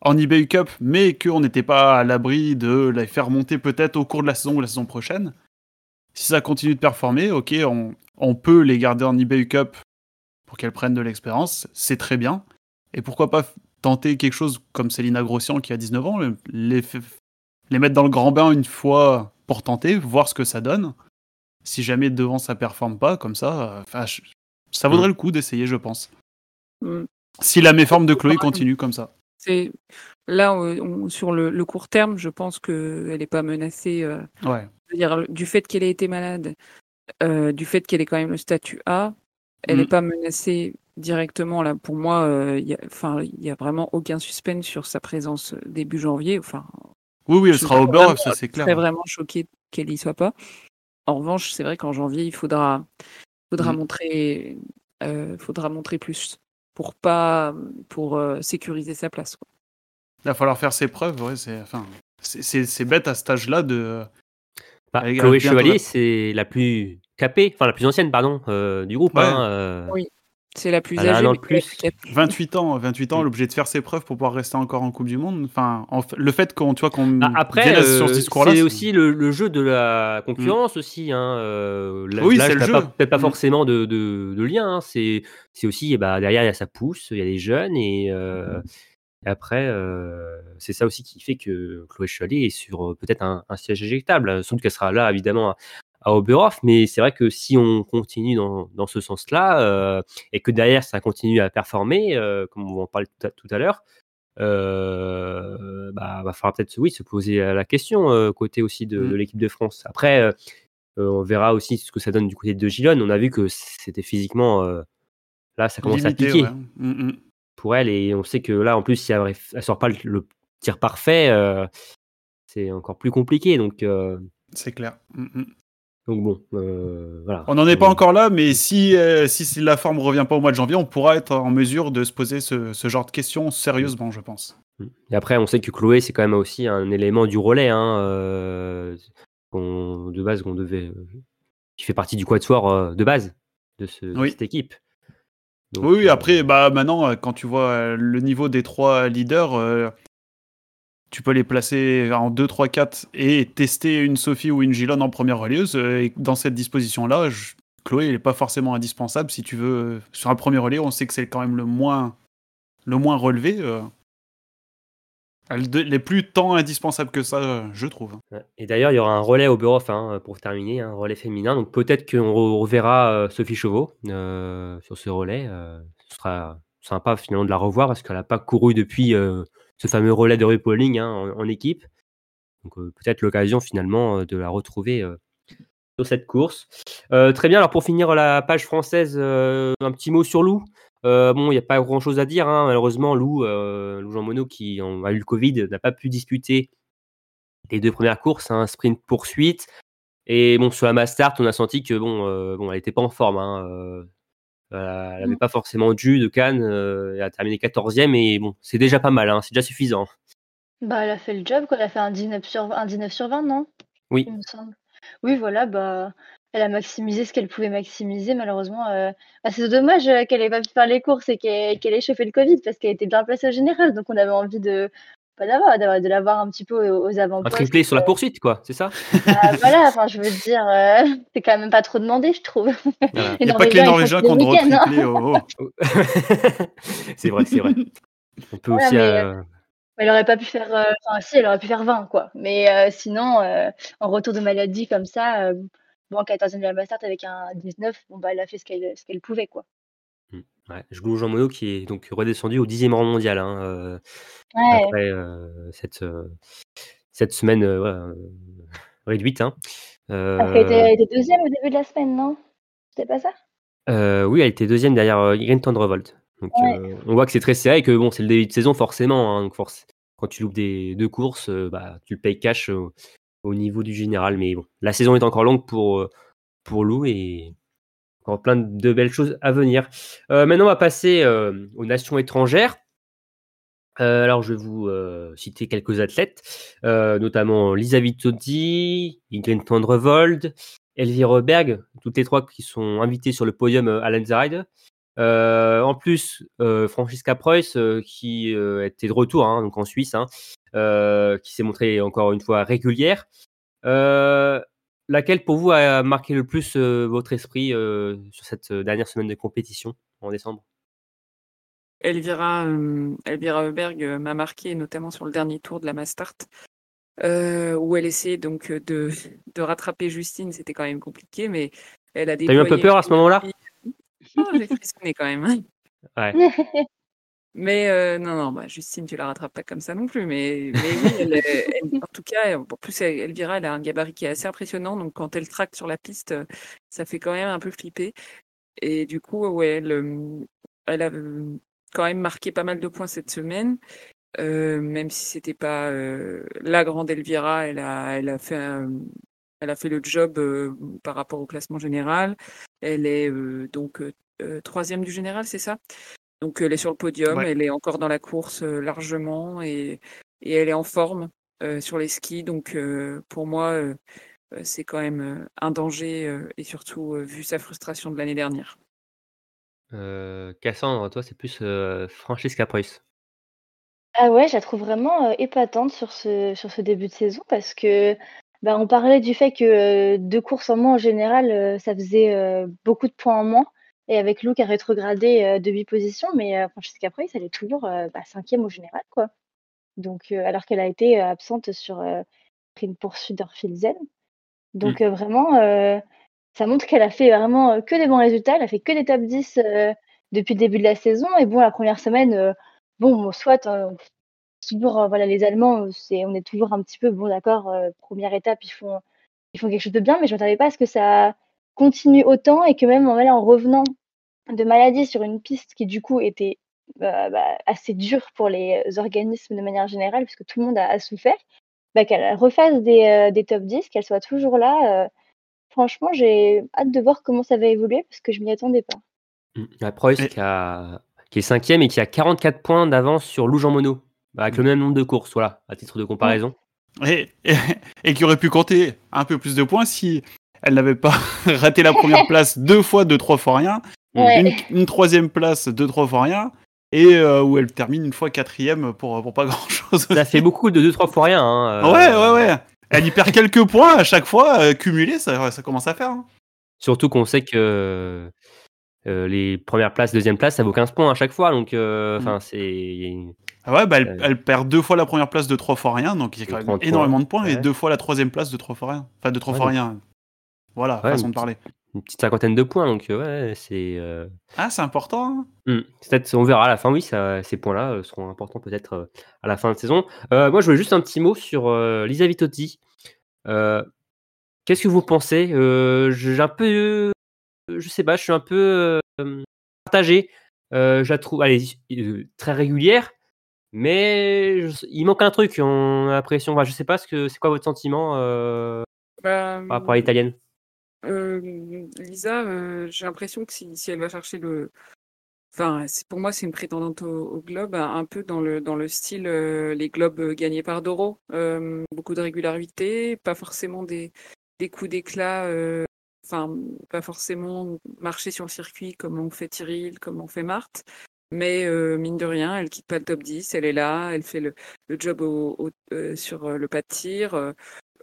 en eBay Cup, mais qu'on n'était pas à l'abri de les faire monter peut-être au cours de la saison ou la saison prochaine. Si ça continue de performer, ok, on, peut les garder en eBay Cup pour qu'elles prennent de l'expérience, c'est très bien. Et pourquoi pas tenter quelque chose comme Célina Grossian qui a 19 ans, les, les mettre dans le grand bain une fois pour tenter, voir ce que ça donne. Si jamais devant ça performe pas, comme ça, ça vaudrait le coup d'essayer, je pense. Mm. Si la méforme de Chloé continue comme ça. C'est là sur le, court terme, je pense qu'elle n'est pas menacée. Euh, ouais dire, du fait qu'elle ait été malade, euh, du fait qu'elle ait quand même le statut A, elle n'est mm. pas menacée directement. Là, pour moi, euh, il n'y a, vraiment aucun suspense sur sa présence début janvier. Enfin, oui, oui, elle sera au bord, ça c'est clair. Je serais vraiment choqué qu'elle y soit pas. En revanche, c'est vrai qu'en janvier, il faudra, faudra, mm. montrer, euh, faudra montrer plus pour pas pour sécuriser sa place. Quoi. Il va falloir faire ses preuves. Ouais, c'est enfin, c'est bête à cet âge-là de bah, Chloé Chevalier, c'est la plus capée, enfin la plus ancienne, pardon, euh, du groupe. Hein, euh. Oui, c'est la plus âgée. Un plus. 28 ans, 28 ans, mm. l'objet de faire ses preuves pour pouvoir rester encore en Coupe du Monde. Enfin, le fait qu'on, tu vois, qu'on bah, après, euh, c'est aussi le, jeu de la concurrence aussi. Hein, oui, c'est le jeu. Peut-être pas mm. forcément de, de, lien. Hein, c'est aussi, bah, derrière il y a sa pousse, il y a des jeunes et. Et après, euh, c'est ça aussi qui fait que Chloé Chevalier est sur euh, peut-être un, siège éjectable. Sans doute qu'elle sera là, évidemment, à, Oberhof. Mais c'est vrai que si on continue dans, dans ce sens-là, euh, et que derrière, ça continue à performer, euh, comme on en parler tout à, tout à l'heure, euh, bah, va falloir peut-être oui, se poser la question côté aussi de, de mmh. l'équipe de France. Après, on verra aussi ce que ça donne du côté de Gilon. On a vu que c'était physiquement... là, ça commence à piquer. Mmh, mmh pour elle. Et on sait que là, en plus, si elle, ne sort pas le, tir parfait, euh, c'est encore plus compliqué. Donc, euh, c'est clair. Mm, mm. Donc bon, euh, voilà. On n'en est pas encore là, mais si, si la forme revient pas au mois de janvier, on pourra être en mesure de se poser ce, ce genre de questions sérieusement, je pense. Mmh. Et après, on sait que Chloé, c'est quand même aussi un élément du relais, hein, de base, qu'on devait, qui fait partie du quatuor de base de, ce- de Oui. cette équipe. Donc, Oui, euh, après, bah, maintenant, euh, quand tu vois euh, le niveau des trois leaders, euh, tu peux les placer en 2, 3, 4 et tester une Sophie ou une Gilonne en première relieuse. Et dans cette disposition-là, je- Chloé, n'est pas forcément indispensable si tu veux. Sur un premier relais, on sait que c'est quand même le moins, le moins relevé. euh. Elle de- n'est plus tant indispensable que ça, je trouve. Et d'ailleurs, il y aura un relais au Bureau hein, pour terminer, un relais féminin. Donc peut-être qu'on re- reverra euh, Sophie Chauveau euh, sur ce relais. euh, ce sera sympa finalement de la revoir parce qu'elle n'a pas couru depuis ce fameux relais de RuPauling hein, en, en équipe. Donc peut-être l'occasion finalement de la retrouver sur cette course. Très bien, alors pour finir la page française, un petit mot sur Lou. Euh, bon, il n'y a pas grand-chose à dire. hein. Malheureusement, Lou, euh, Lou Jean Monod, qui en- a eu le Covid, n'a pas pu disputer les deux premières courses, un sprint poursuite. Et bon, sur la mass start, on a senti que bon, euh, bon elle n'était pas en forme. hein, elle n'avait Mm. pas forcément dû de Cannes. elle a terminé 14e et bon, c'est déjà pas mal, hein, c'est déjà suffisant. Bah, elle a fait le job, quoi. Elle a fait un 19 sur 20, un 19 sur 20, non? Oui. Il me semble. Oui, voilà, bah, elle a maximisé ce qu'elle pouvait maximiser. Malheureusement, euh, bah, c'est dommage euh, qu'elle ait pas pu faire les courses et qu'elle ait chauffé le Covid parce qu'elle était bien placée au général. Donc, on avait envie de, pas d'avoir, d'avoir- de l'avoir un petit peu aux, aux Un triplé sur la poursuite, quoi, c'est ça? Bah, voilà, enfin, je veux dire, euh, c'est quand même pas trop demandé, je trouve. Voilà. Il n'y a pas que les Norvégiens, qui ont droit au hein. oh, oh. c'est vrai, c'est vrai. On peut Voilà, aussi. mais, euh, Elle aurait pas pu faire, euh, enfin, si, elle aurait pu faire 20, quoi. Mais euh, sinon, euh, en retour de maladie comme ça, bon, en 14e de la Mastart avec un 19, bon, bah, elle a fait ce qu'elle pouvait, quoi. Ouais, je Jean Monod qui est donc redescendu au dixième rang mondial hein, euh, Ouais. après euh, cette, euh, cette semaine réduite. Hein. Était, elle était deuxième au début de la semaine, non? C'était pas ça? Oui, elle était deuxième derrière Irene Tendrevolt. Donc Ouais. on voit que c'est très serré et que bon, c'est le début de saison forcément. hein, donc force, quand tu loupes des deux courses, bah, tu le payes cash au, au niveau du général. Mais bon, la saison est encore longue pour, euh, pour Lou et encore plein de belles choses à venir. Euh, maintenant, on va passer euh, aux nations étrangères. Euh, alors, je vais vous citer quelques athlètes, notamment Lisa Vitozzi, Ingrid Tendrevold, Elvire Berg, toutes les trois qui sont invités sur le podium à Lenzerheide. Euh, en plus, euh, Francisca Preuss, euh, qui était de retour hein, donc en Suisse, hein, qui s'est montrée encore une fois régulière. Laquelle pour vous a marqué le plus votre esprit sur cette dernière semaine de compétition en décembre? Elvira, euh, Elvira Heuberg euh, m'a marqué, notamment sur le dernier tour de la Mastart, euh, où elle essayait donc de, de rattraper Justine. C'était quand même compliqué, mais elle a T'as eu un peu déployé peur à ce moment-là? Oh, J'ai frissonné quand même. hein. Ouais. Mais euh, non, non, bah, Justine, tu la rattrapes pas comme ça non plus. Mais, mais oui, elle, est- elle- en tout cas, en plus, Elvira, elle a un gabarit qui est assez impressionnant. Donc, quand elle tracte sur la piste, ça fait quand même un peu flipper. Et du coup, ouais, elle, euh, elle a euh, quand même marqué pas mal de points cette semaine. Euh, même si c'était pas euh, la grande Elvira, elle a, elle a fait un- elle a fait le job euh, par rapport au classement général. Elle est euh, donc euh, troisième du général, c'est ça? Donc elle est sur le podium, Ouais. elle est encore dans la course euh, largement et, et elle est en forme euh, sur les skis. Donc euh, pour moi, c'est quand même un danger euh, et surtout euh, vu sa frustration de l'année dernière. Euh, Cassandre, toi, c'est plus euh, Francisca Preuss. Ah ouais, je la trouve vraiment euh, épatante sur ce, sur ce début de saison parce que bah, on parlait du fait que euh, deux courses en moins en général, euh, ça faisait euh, beaucoup de points en moins. Et avec Lou qui a rétrogradé de 8 positions, mais Francesca Price, elle est toujours bah, cinquième au général, quoi. Donc, alors qu'elle a été absente sur une poursuite d'Orfilzen. Donc, euh, vraiment, ça montre qu'elle a fait vraiment que des bons résultats. Elle a fait que des top 10 euh, depuis le début de la saison. Et bon, la première semaine, bon, soit toujours, euh, voilà, les Allemands, euh, c'est, on est toujours un petit peu, bon, d'accord, euh, première étape, ils font, ils font quelque chose de bien, mais je ne m'attendais pas à ce que ça continue autant et que même voilà, en revenant de maladie sur une piste qui, du coup, était euh, bah, assez dure pour les organismes de manière générale, puisque tout le monde a, a souffert, bah, qu'elle refasse des, euh, des top 10, qu'elle soit toujours là. euh, franchement, j'ai hâte de voir comment ça va évoluer parce que je m'y attendais pas. La Preuss Et- qui, a- qui est cinquième et qui a 44 points d'avance sur Lou Jean Monod, Bah, avec le même nombre de courses, voilà, à titre de comparaison. Et, et, et qui aurait pu compter un peu plus de points si elle n'avait pas raté la première place deux fois, deux, trois fois rien, Ouais. une, une troisième place, deux, trois fois rien, et euh, où elle termine une fois quatrième pour, pour pas grand chose. Ça fait beaucoup de 2-3 fois rien. hein, euh, Ouais, ouais, ouais. Elle y perd quelques points à chaque fois, euh, cumulés, ça, ça commence à faire. hein. Surtout qu'on sait que euh, les premières places, deuxième place, ça vaut 15 points à chaque fois. Donc, euh, Mm. enfin, c'est. Ah ouais, bah elle, Euh. elle perd deux fois la première place de trois fois rien, donc il y a quand même 30 points. énormément de points, et deux fois la troisième place de trois fois rien. Enfin, de trois Ouais, fois donc- rien. Voilà, Ouais, façon de parler. Une petite cinquantaine de points. Donc, euh, ouais, c'est. euh, Ah, c'est important. hein. Peut-être- on verra à la fin, oui, ça- ces points-là seront importants peut-être euh, à la fin de saison. Euh, moi, je voulais juste un petit mot sur Lisa Vitotti. Qu'est-ce que vous pensez? J'ai un peu, je sais pas, je suis un peu partagé. Je la trouve, allez, très régulière, mais je- il manque un truc. On a l'impression, enfin, je sais pas ce que c'est quoi votre sentiment euh, Bah, par rapport à l'italienne? Euh, Lisa, euh, j'ai l'impression que si, si elle va chercher le. Enfin, pour moi, c'est une prétendante au, au globe, un, peu dans le, dans le style les globes gagnés par Doro. Beaucoup de régularité, pas forcément des, des coups d'éclat, enfin, pas forcément marcher sur le circuit comme on fait Tyrrell, comme on fait Marthe. Mais euh, mine de rien, elle quitte pas le top 10, elle est là, elle fait le, le job au, au- euh, sur euh, le pas de tir. euh,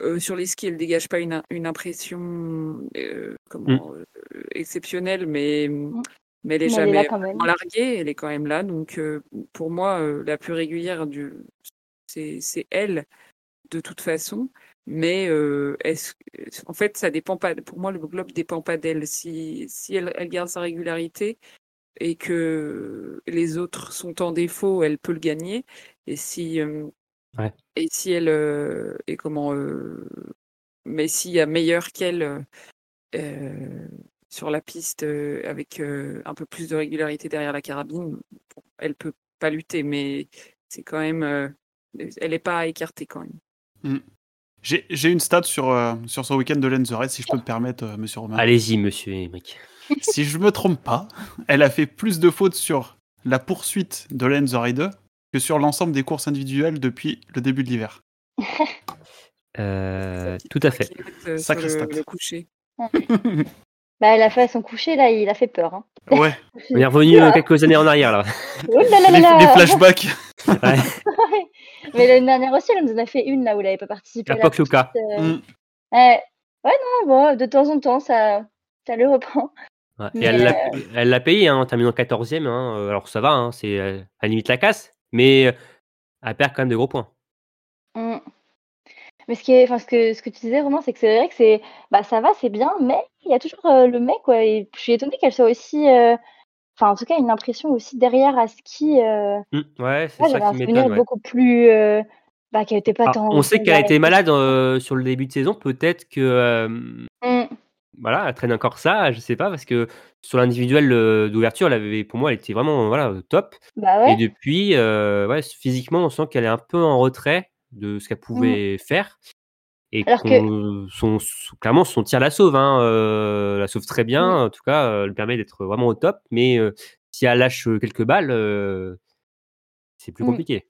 euh, sur les skis, elle dégage pas une, une impression euh, comment, euh, exceptionnelle, mais, mais elle est Mais elle est jamais là même. vraiment larguée, elle est quand même là. Donc euh, pour moi, euh, la plus régulière, du, c'est, c'est elle, de toute façon. Mais euh, est-ce, en fait, ça dépend pas. Pour moi, le globe dépend pas d'elle. Si, si elle, elle garde sa régularité et que les autres sont en défaut, elle peut le gagner. Et si euh, Ouais. et si elle euh, et comment euh, mais s'il y a meilleur qu'elle euh, sur la piste euh, avec euh, un peu plus de régularité derrière la carabine, bon, elle peut pas lutter, mais c'est quand même euh, elle est pas écartée quand même. J'ai j'ai une stat sur, euh, sur son week-end de Lenzeret, si je peux me permettre, euh, monsieur Romain. Allez-y, monsieur Emric. Si je me trompe pas, elle a fait plus de fautes sur la poursuite de Lenzeret 2 que sur l'ensemble des courses individuelles depuis le début de l'hiver. Euh, tout à fait. Euh, Sacré le, stat. le coucher. Bah, elle a fait son coucher, là, il a fait peur. Hein. Ouais, On est revenu quelques années en arrière là. Oh là là là les, là les flashbacks. Ouais. Mais l'année dernière aussi, elle nous en a fait une là où elle n'avait pas participé. à la Capoc Luca. poursuite, euh, Mm. Ouais. ouais, non, bon, de temps en temps, ça, ça le reprend. Ouais, Et Mais, elle l'a, payé hein, en terminant 14e. Hein. euh, Alors ça va, hein, c'est euh, à la limite la casse, mais euh, elle perd quand même de gros points. Mm. Mais ce, qui est, enfin, ce, que, ce que tu disais, Romain, c'est que c'est vrai que c'est, bah, ça va, c'est bien, mais il y a toujours euh, le mec, quoi. Et je suis étonnée qu'elle soit aussi. euh, Enfin, en tout cas, une impression aussi derrière à ski. Euh... Mm, Ouais, c'est ouais, ça qui souvenir m'étonne. ouais. beaucoup plus. euh, Bah, qu'elle était pas Ah, tant. on sait qu'elle a été malade euh, sur le début de saison. Peut-être que euh, Mm. Voilà, elle traîne encore ça. Je sais pas parce que sur l'individuel euh, d'ouverture, elle avait, pour moi, elle était vraiment voilà top. Bah ouais. Et depuis, euh, ouais, physiquement, on sent qu'elle est un peu en retrait de ce qu'elle pouvait faire. Et Alors que- qu'on- son, son- clairement, son tir la sauve. Hein, euh, la sauve très bien. En tout cas, elle permet d'être vraiment au top. Mais si elle lâche quelques balles, c'est plus Mm. compliqué.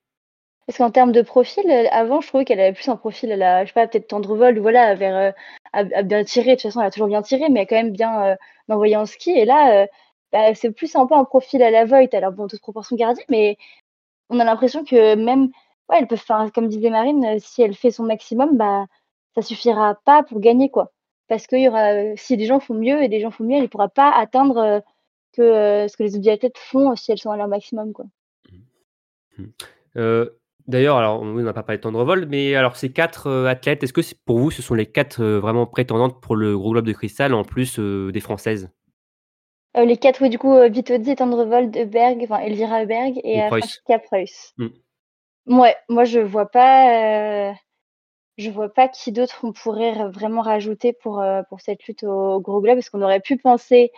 Parce qu'en termes de profil, euh, avant, je trouvais qu'elle avait plus un profil, elle a, je sais pas, peut-être tendre ou voilà, vers, euh, à, à bien tirer. De toute façon, elle a toujours bien tiré, mais elle a quand même bien euh, envoyé en ski. Et là, bah, c'est plus un peu un profil à la Voigt, alors bon, toute proportion gardée, mais on a l'impression que même, ouais, elle peut faire, comme disait Marine, si elle fait son maximum, bah, ça suffira pas pour gagner, quoi. Parce que y aura, si des gens font mieux et des gens font mieux, elle ne pourra pas atteindre ce que les autres biathlètes font si elles sont à leur maximum, quoi. Euh, D'ailleurs, alors on n'a pas parlé de temps de revol, mais alors ces quatre euh, athlètes, est-ce que pour vous, ce sont les quatre euh, vraiment prétendantes pour le gros globe de cristal en plus euh, des françaises? Les quatre, oui, du coup, Vitozzi, Tendrevold, Eberg, enfin Elvira Eberg et Et Preuss. Mm. Ouais, moi je vois pas, je vois pas qui d'autre on pourrait vraiment rajouter pour pour cette lutte au gros globe, parce qu'on aurait pu penser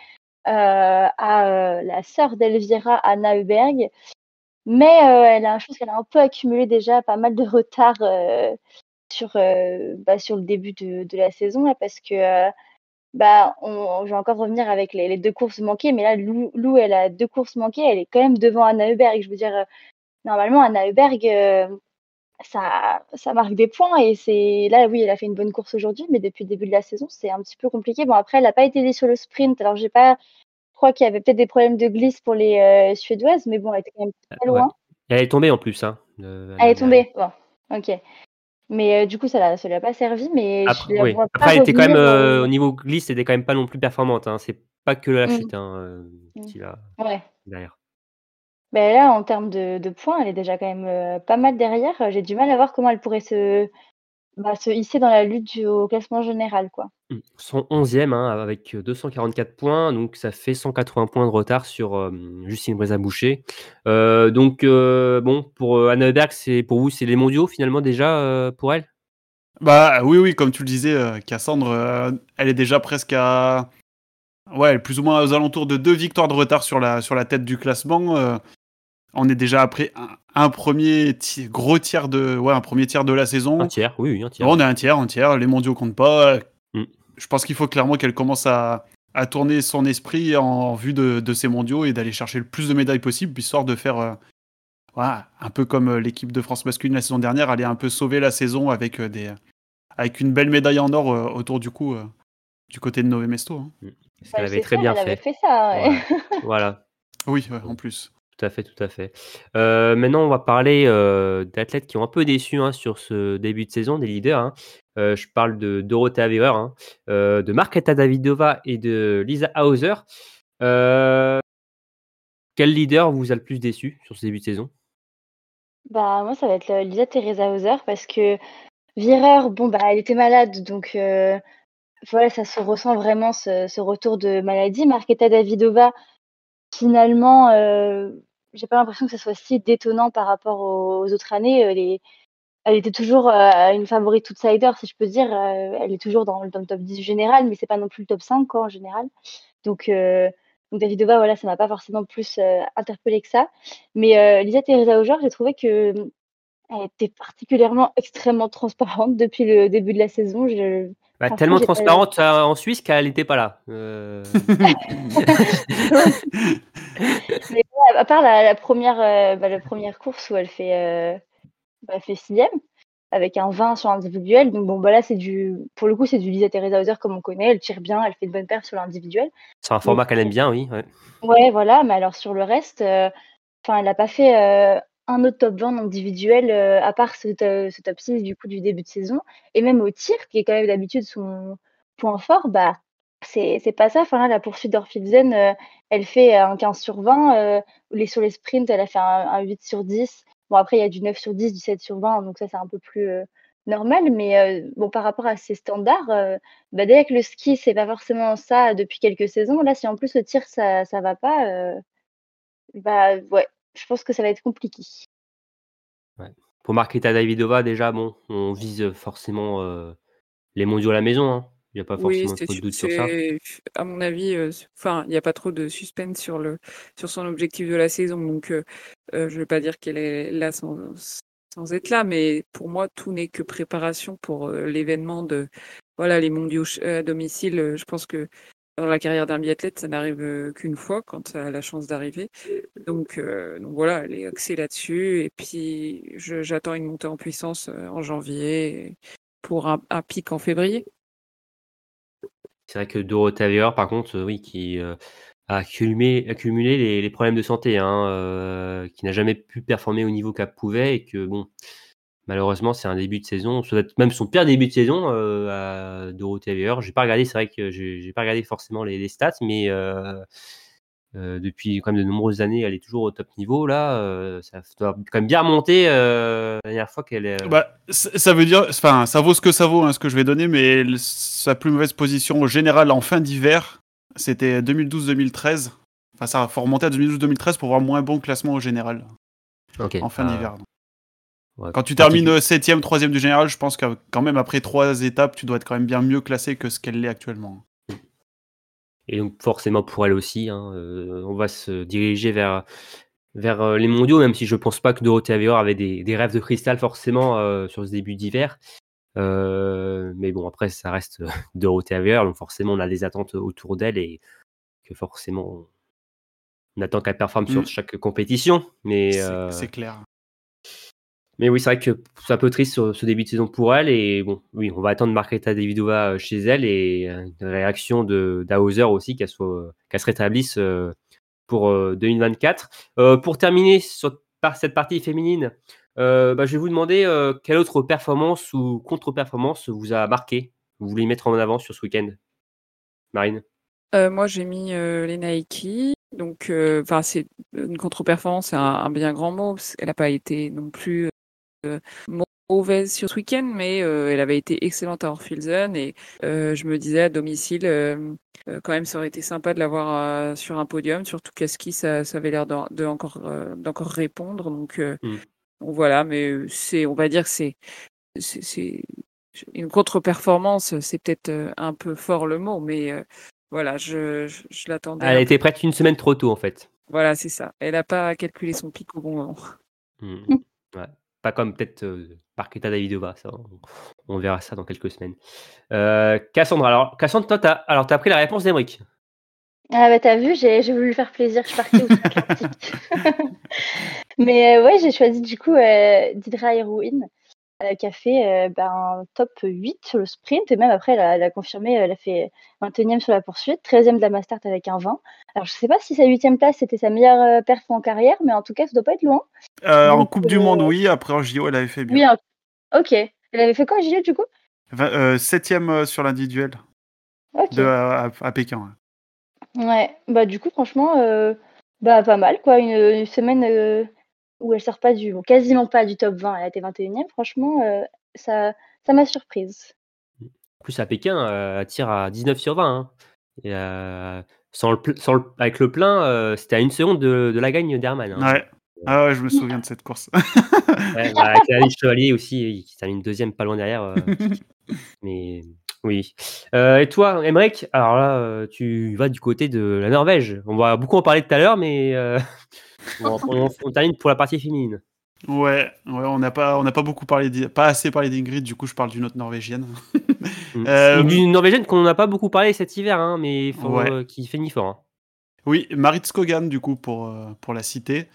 à la sœur d'Elvira, Anna Eberg, mais euh, elle a, je pense qu'elle a un peu accumulé déjà pas mal de retard euh, sur euh, bah, sur le début de, la saison là, parce que bah, on, je vais encore revenir avec les, deux courses manquées, mais là, Lou, elle a deux courses manquées, elle est quand même devant Anna Heuberg. Je veux dire, normalement, Anna Heuberg, ça, ça marque des points. Et c'est là, oui, elle a fait une bonne course aujourd'hui, mais depuis le début de la saison, c'est un petit peu compliqué. Bon, après, elle n'a pas été aidée sur le sprint. Alors, j'ai pas. Crois qu'il y avait peut-être des problèmes de glisse pour les euh, Suédoises, mais bon, elle était quand même très Ouais. loin. Elle est tombée en plus. Hein, de- Elle est tombée. Bon, ok. Mais euh, du coup, ça ne lui a pas servi. Mais Après, je la oui. vois pas Après, elle était quand même, euh, euh, au niveau glisse, elle était quand même pas non plus performante. Hein. C'est pas que la Mm. chute hein, euh, Mm. a Ouais. derrière. Ben là, en termes de, de points, elle est déjà quand même euh, pas mal derrière. Euh, J'ai du mal à voir comment elle pourrait se, bah, se hisser dans la lutte du- au classement général, quoi. Mm. Son 11e hein, avec 244 points, donc ça fait 180 points de retard sur euh, Justine Brézaboucher. Euh, donc, euh, bon, pour euh, Anna Heuberg, c'est pour vous, c'est les mondiaux finalement déjà euh, pour elle? Bah oui, oui, comme tu le disais, euh, Cassandre, euh, elle est déjà presque à. Ouais, elle est plus ou moins aux alentours de deux victoires de retard sur la, sur la tête du classement. euh, on est déjà après un, premier ti- gros tiers de. Ouais, un premier tiers de la saison. Un tiers, oui, oui, un tiers. on est un tiers, un tiers. Les mondiaux comptent pas. Mm. Je pense qu'il faut clairement qu'elle commence à, à tourner son esprit en vue de, de ces mondiaux et d'aller chercher le plus de médailles possible, histoire de faire. euh, voilà, un peu comme euh, l'équipe de France masculine la saison dernière, aller un peu sauver la saison avec, euh, des, avec une belle médaille en or euh, autour du cou, euh, du côté de Nové Mesto. hein. Ce Bah, qu'elle avait très ça, bien elle avait fait. fait ça. Ouais. voilà. Oui, ouais, en plus. Tout à fait, tout à fait. Euh, maintenant, on va parler euh, d'athlètes qui ont un peu déçu hein, sur ce début de saison, des leaders. hein. Euh, je parle de Dorothea Weber, hein, de Marketa Davidova et de Lisa Hauser. Quel leader vous a le plus déçu sur ce début de saison? Bah, moi, ça va être Lisa Teresa Hauser parce que Vireur, bon, bah, elle était malade, donc voilà, ça se ressent vraiment ce, ce retour de maladie. Marketa Davidova, finalement, euh, j'ai pas l'impression que ce soit si détonnant par rapport aux, autres années. Elle, était toujours euh, une favorite outsider, si je peux dire. Euh, elle est toujours dans, le top 10 général, mais c'est pas non plus le top 5 quoi, en général. Donc, donc Davidova, voilà, ça m'a pas forcément plus euh, interpellé que ça. Mais Lisa Teresa Auger, j'ai trouvé que elle était particulièrement extrêmement transparente depuis le début de la saison. Bah, Tellement transparente euh, en Suisse qu'elle n'était pas là. Euh, Mais à part la, la première, euh, bah, la première course où elle fait, euh, bah, elle fait sixième avec un 20 sur l'individuel. Donc bon, bah là, c'est du, pour le coup, c'est du Lisa Teresa Hauser comme on connaît. Elle tire bien, elle fait de bonnes perfs sur l'individuel. C'est un format qu'elle aime bien, oui. ouais. Ouais, voilà. Mais alors sur le reste, euh, enfin, elle n'a pas fait euh, un autre top 20 individuel euh, à part ce, ce top 6 du coup du début de saison. Et même au tir, qui est quand même d'habitude son point fort, bah c'est pas ça. Enfin là, la poursuite d'Orphilsen, euh, elle fait un 15 sur 20. euh, les, sur les sprints, elle a fait un, un 8 sur 10. Bon, après, il y a du 9 sur 10, du 7 sur 20, donc ça, c'est un peu plus euh, normal. Mais euh, bon, par rapport à ces standards, euh, bah, que le ski, c'est pas forcément ça depuis quelques saisons. Là, si en plus le tir, ça, ça va pas, bah ouais, je pense que ça va être compliqué. Pour Marketa Davidova, déjà, bon, on vise forcément euh, les mondiaux à la maison. hein. Il n'y a pas forcément trop de doute sur ça. à mon avis, euh, enfin, il n'y a pas trop de suspense sur le sur son objectif de la saison, donc euh, je ne veux pas dire qu'elle est là sans, sans être là, mais pour moi, tout n'est que préparation pour l'événement de voilà les mondiaux à domicile. Je pense que dans la carrière d'un biathlète, ça n'arrive euh, qu'une fois quand ça a la chance d'arriver. Donc, euh, donc voilà, elle est axée là-dessus, et puis j'attends une montée en puissance euh, en janvier pour un, pic en février. C'est vrai que Dorothea Weber, par contre, oui, qui a accumulé, les, problèmes de santé, hein, qui n'a jamais pu performer au niveau qu'elle pouvait et que, bon, malheureusement, c'est un début de saison, même son pire début de saison euh, à Dorothea Weber. J'ai pas regardé, c'est vrai que j'ai pas regardé forcément les, les stats, mais euh, euh, depuis quand même de nombreuses années, elle est toujours au top niveau. Là, euh, ça doit quand même bien remonter la dernière fois qu'elle est. Bah, ça veut dire, enfin, ça vaut ce que ça vaut, hein, ce que je vais donner, mais sa plus mauvaise position générale en fin d'hiver, c'était 2012-2013. Enfin, ça faut remonter à 2012-2013 pour voir moins bon classement au général, en fin Ah, d'hiver. Ouais. Quand tu termines 7ème, 3ème du général, je pense que quand même après trois étapes, tu dois être quand même bien mieux classé que ce qu'elle l'est actuellement. Et donc forcément pour elle aussi, hein, euh, on va se diriger vers, vers euh, les mondiaux, même si je pense pas que Dorothea Weber avait des, des rêves de cristal forcément euh, sur ce début d'hiver. Euh, mais bon, après, ça reste Dorothea Weber, donc forcément on a des attentes autour d'elle et que forcément on attend qu'elle performe sur Mm. chaque compétition. Mais C'est euh, c'est clair. Mais oui, c'est vrai que c'est un peu triste ce, début de saison pour elle. Et bon, oui, on va attendre Marketa Davidova euh, chez elle et euh, une réaction de d'Hauser aussi qu'elle qu'elle se rétablisse euh, pour euh, 2024. Euh, pour terminer sur par cette partie féminine, euh, bah, je vais vous demander euh, quelle autre performance ou contre-performance vous a marqué. Vous voulez mettre en avant sur ce week-end, Marine? Euh, moi, j'ai mis euh, les Nike. Donc, euh, enfin, c'est une contre-performance, c'est un, bien grand mot. parce qu'elle n'a pas été non plus euh, mauvaise sur ce week-end, mais euh, elle avait été excellente à Orphilsen. Et euh, je me disais à domicile, euh, quand même, ça aurait été sympa de l'avoir euh, sur un podium. Surtout qu'à ski, ça, ça avait l'air de, encore, d'encore répondre. Donc, euh, Mm. voilà, mais c'est, on va dire, que c'est, une contre-performance. C'est peut-être un peu fort le mot, mais euh, voilà, je, je, je l'attendais. Elle était prête une semaine trop tôt en fait. voilà, c'est ça. Elle n'a pas calculé son pic au bon moment. Mm. Ouais. Pas comme peut-être euh, Davidova, ça, on, verra ça dans quelques semaines. Euh, Cassandra, alors Cassandra, toi, t'as alors t'as pris la réponse d'Emeric. Ah bah t'as vu, j'ai voulu faire plaisir, je suis partie outre-Atlantique. Mais euh, ouais, j'ai choisi du coup euh, Didra Heroin, euh, qui a fait euh, un top 8 sur le sprint, et même après elle a, elle a confirmé, elle a fait 21e sur la poursuite, 13e de la Mastart avec un 20. Alors je sais pas si sa 8e place c'était sa meilleure euh, perf en carrière, mais en tout cas ça doit pas être loin. Euh, en Coupe du euh, Monde, oui. Après, en JO, elle avait fait bien. Oui, un- ok. Elle avait fait quoi, Gilles, du coup? Vingt- euh, septième euh, sur l'individuel à, à Pékin. ouais. Ouais, bah du coup, franchement, euh, bah pas mal, quoi. Une, une semaine euh, où elle sort pas du, bon, quasiment pas du top 20, elle a été 21e, franchement, euh, ça, ça m'a surprise. En plus, à Pékin, euh, elle tire à 19 sur 20. hein. Et, euh, sans le, sans le- avec le plein, euh, c'était à une seconde de, de la gagne d'Hermann. hein. Ouais. Ah ouais, je me souviens de cette course. Ouais, bah, avec Alice Chevalier aussi, qui termine deuxième pas loin derrière. euh, mais oui. Euh, et toi, Emmerich, alors là, tu vas du côté de la Norvège. On va beaucoup en parler tout à l'heure, mais euh, on, on- on termine pour la partie féminine. Ouais, ouais, on n'a pas, on n'a pas beaucoup parlé, pas assez parlé d'Ingrid. Du coup, je parle d'une autre norvégienne. Euh, D'une Norvégienne qu'on n'a pas beaucoup parlé cet hiver, hein, mais faut- Ouais. euh, qui fait ni fort. hein. Oui, Marit Skogan, du coup, pour, euh, pour la citer.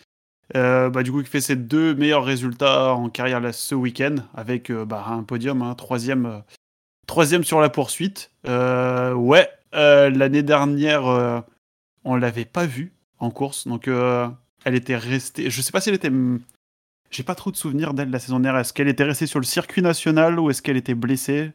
Euh, bah, du coup, qui fait ses deux meilleurs résultats en carrière là, ce week-end, avec bah, un podium, hein, troisième, troisième sur la poursuite. Ouais, l'année dernière, on l'avait pas vue en course, donc elle était restée. Je sais pas si elle était. J'ai pas trop de souvenirs d'elle la saison dernière. Est-ce qu'elle était restée sur le circuit national ou est-ce qu'elle était blessée?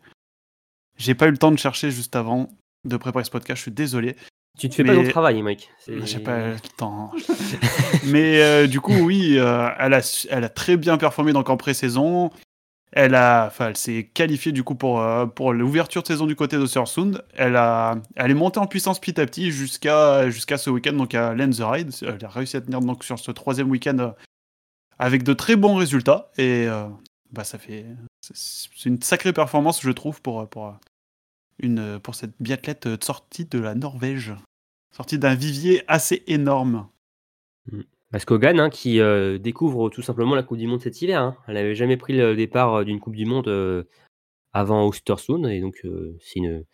J'ai pas eu le temps de chercher juste avant de préparer ce podcast. Je suis désolé. Tu te fais pas ton travail. C'est- J'ai pas le temps. Mais euh, du coup, oui, euh, elle, a, elle a très bien performé donc en pré-saison. Elle a, elle s'est qualifiée du coup pour, euh, pour l'ouverture de saison du côté d'Östersund. Elle elle est montée en puissance petit à petit jusqu'à ce week-end donc à Lenzerheide. Elle a réussi à tenir donc sur ce troisième week-end euh, avec de très bons résultats et euh, bah ça fait, c'est une sacrée performance je trouve pour pour une pour cette biathlète sortie de la Norvège, sortie d'un vivier assez énorme. Parce qu'Hogan, hein, qui euh, découvre tout simplement la Coupe du Monde cet hiver. hein. Elle n'avait jamais pris le départ euh, d'une Coupe du Monde euh, avant Ostersund, et donc euh, c'est une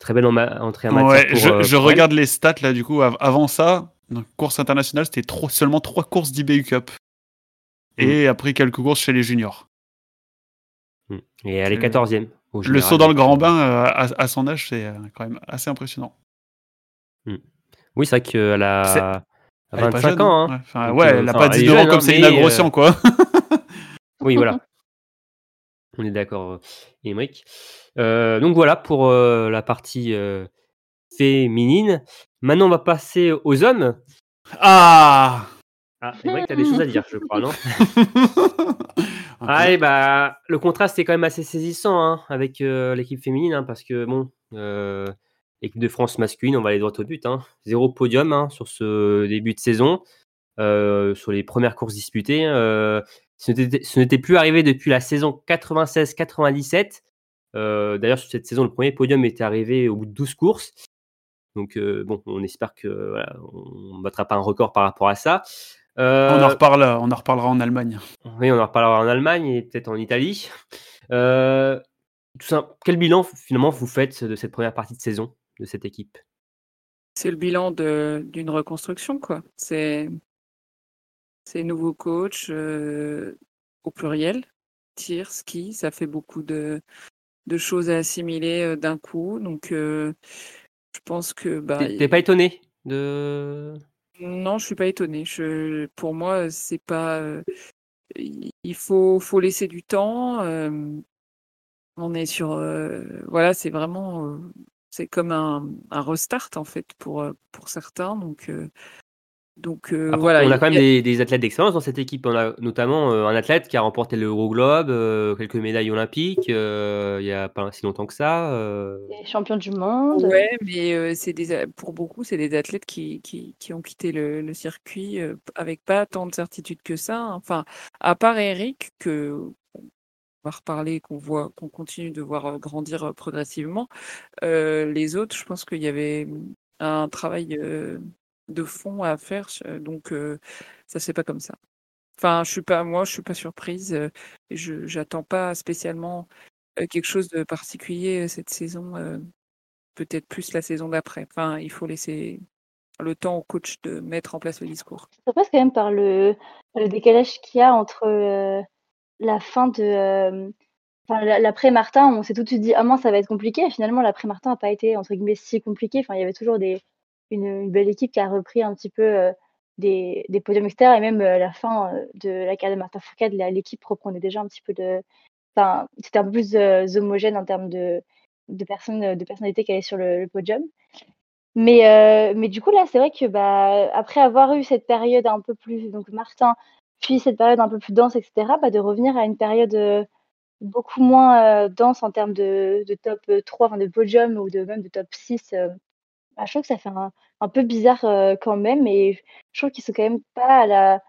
très belle entrée en Ouais, pour, je, je pour elle. regarde les stats là du coup av- avant ça, donc course internationale, c'était seulement trois courses d'IBU Cup. Et après quelques courses chez les juniors. Mm. Et elle est Le- 14e. au Le saut dans le grand bain à, à son âge, c'est quand même assez impressionnant. Oui, c'est vrai qu'elle a Elle est pas 25 jeune, ans. hein. hein. Ouais, enfin, Donc, ouais, euh, elle n'a pas elle est 19 ans comme hein, Céline Grossian, quoi. Oui, voilà. On est d'accord, euh, Émeric. Euh, donc voilà pour euh, la partie euh, féminine. Maintenant, on va passer aux hommes. Ah Ah, Émeric, tu as des choses à dire, je crois, non? Ah, et bah, le contraste est quand même assez saisissant hein, avec euh, l'équipe féminine, hein, parce que bon, euh, l'équipe de France masculine, on va aller droit au but. Hein, zéro podium hein, sur ce début de saison, euh, sur les premières courses disputées. euh, ce n'était plus arrivé depuis la saison 96-97. Euh, D'ailleurs, sur cette saison, le premier podium était arrivé au bout de 12 courses. Donc, bon, on espère que voilà, on ne battra pas un record par rapport à ça. On en reparle, on en reparlera en Allemagne. oui, on en reparlera en Allemagne et peut-être en Italie. Tout ça, quel bilan finalement vous faites de cette première partie de saison? De cette équipe C'est le bilan de- d'une reconstruction, quoi. C'est c'est nouveau coach, euh, au pluriel. Tir, ski, ça fait beaucoup de, de choses à assimiler d'un coup. Donc, je pense que. Bah, T'es pas étonné de? Non, je suis pas étonné. Je, pour moi, c'est pas. il faut, faut laisser du temps. on est sur. voilà, c'est vraiment. C'est comme un, un, restart en fait pour, pour certains. Donc, donc euh, voilà. On a quand même des, athlètes d'excellence dans cette équipe. On a notamment euh, un athlète qui a remporté l'Euroglobe, euh, quelques médailles olympiques il n'y a pas si longtemps que ça. Champion du monde. Ouais, mais c'est des, pour beaucoup, c'est des athlètes qui, qui, qui ont quitté le, circuit avec pas tant de certitude que ça. Enfin, à part Eric, que va reparler, qu'on voit, qu'on continue de voir grandir progressivement. les autres, je pense qu'il y avait un travail de fond à faire, donc ça c'est pas comme ça. Enfin, je suis pas, moi, je suis pas surprise. je j'attends pas spécialement quelque chose de particulier cette saison. Peut-être plus la saison d'après. Enfin, il faut laisser le temps au coach de mettre en place le discours. Ça passe quand même par le décalage qu'il y a entre la fin de. Enfin, l'après Martin, on s'est tout de suite dit ah moi ça va être compliqué. Et finalement, l'après Martin n'a pas été entre guillemets si compliqué. Enfin, il y avait toujours des, une, belle équipe qui a repris un petit peu euh, des, des, podiums externes et même euh, la fin euh, de la carrière de Martin Fourcade, l'équipe reprenait déjà un petit peu de. Enfin, c'était un peu plus homogène en termes de, de personnes, de personnalités qui allaient sur le, podium. Mais, mais du coup, là, c'est vrai que bah, après avoir eu cette période un peu plus, donc Martin, puis cette période un peu plus dense, etc., bah, de revenir à une période beaucoup moins dense en termes de, top 3, enfin de podium ou de même de top 6 bah, je trouve que ça fait un, peu bizarre quand même, et je trouve qu'ils sont quand même pas à la.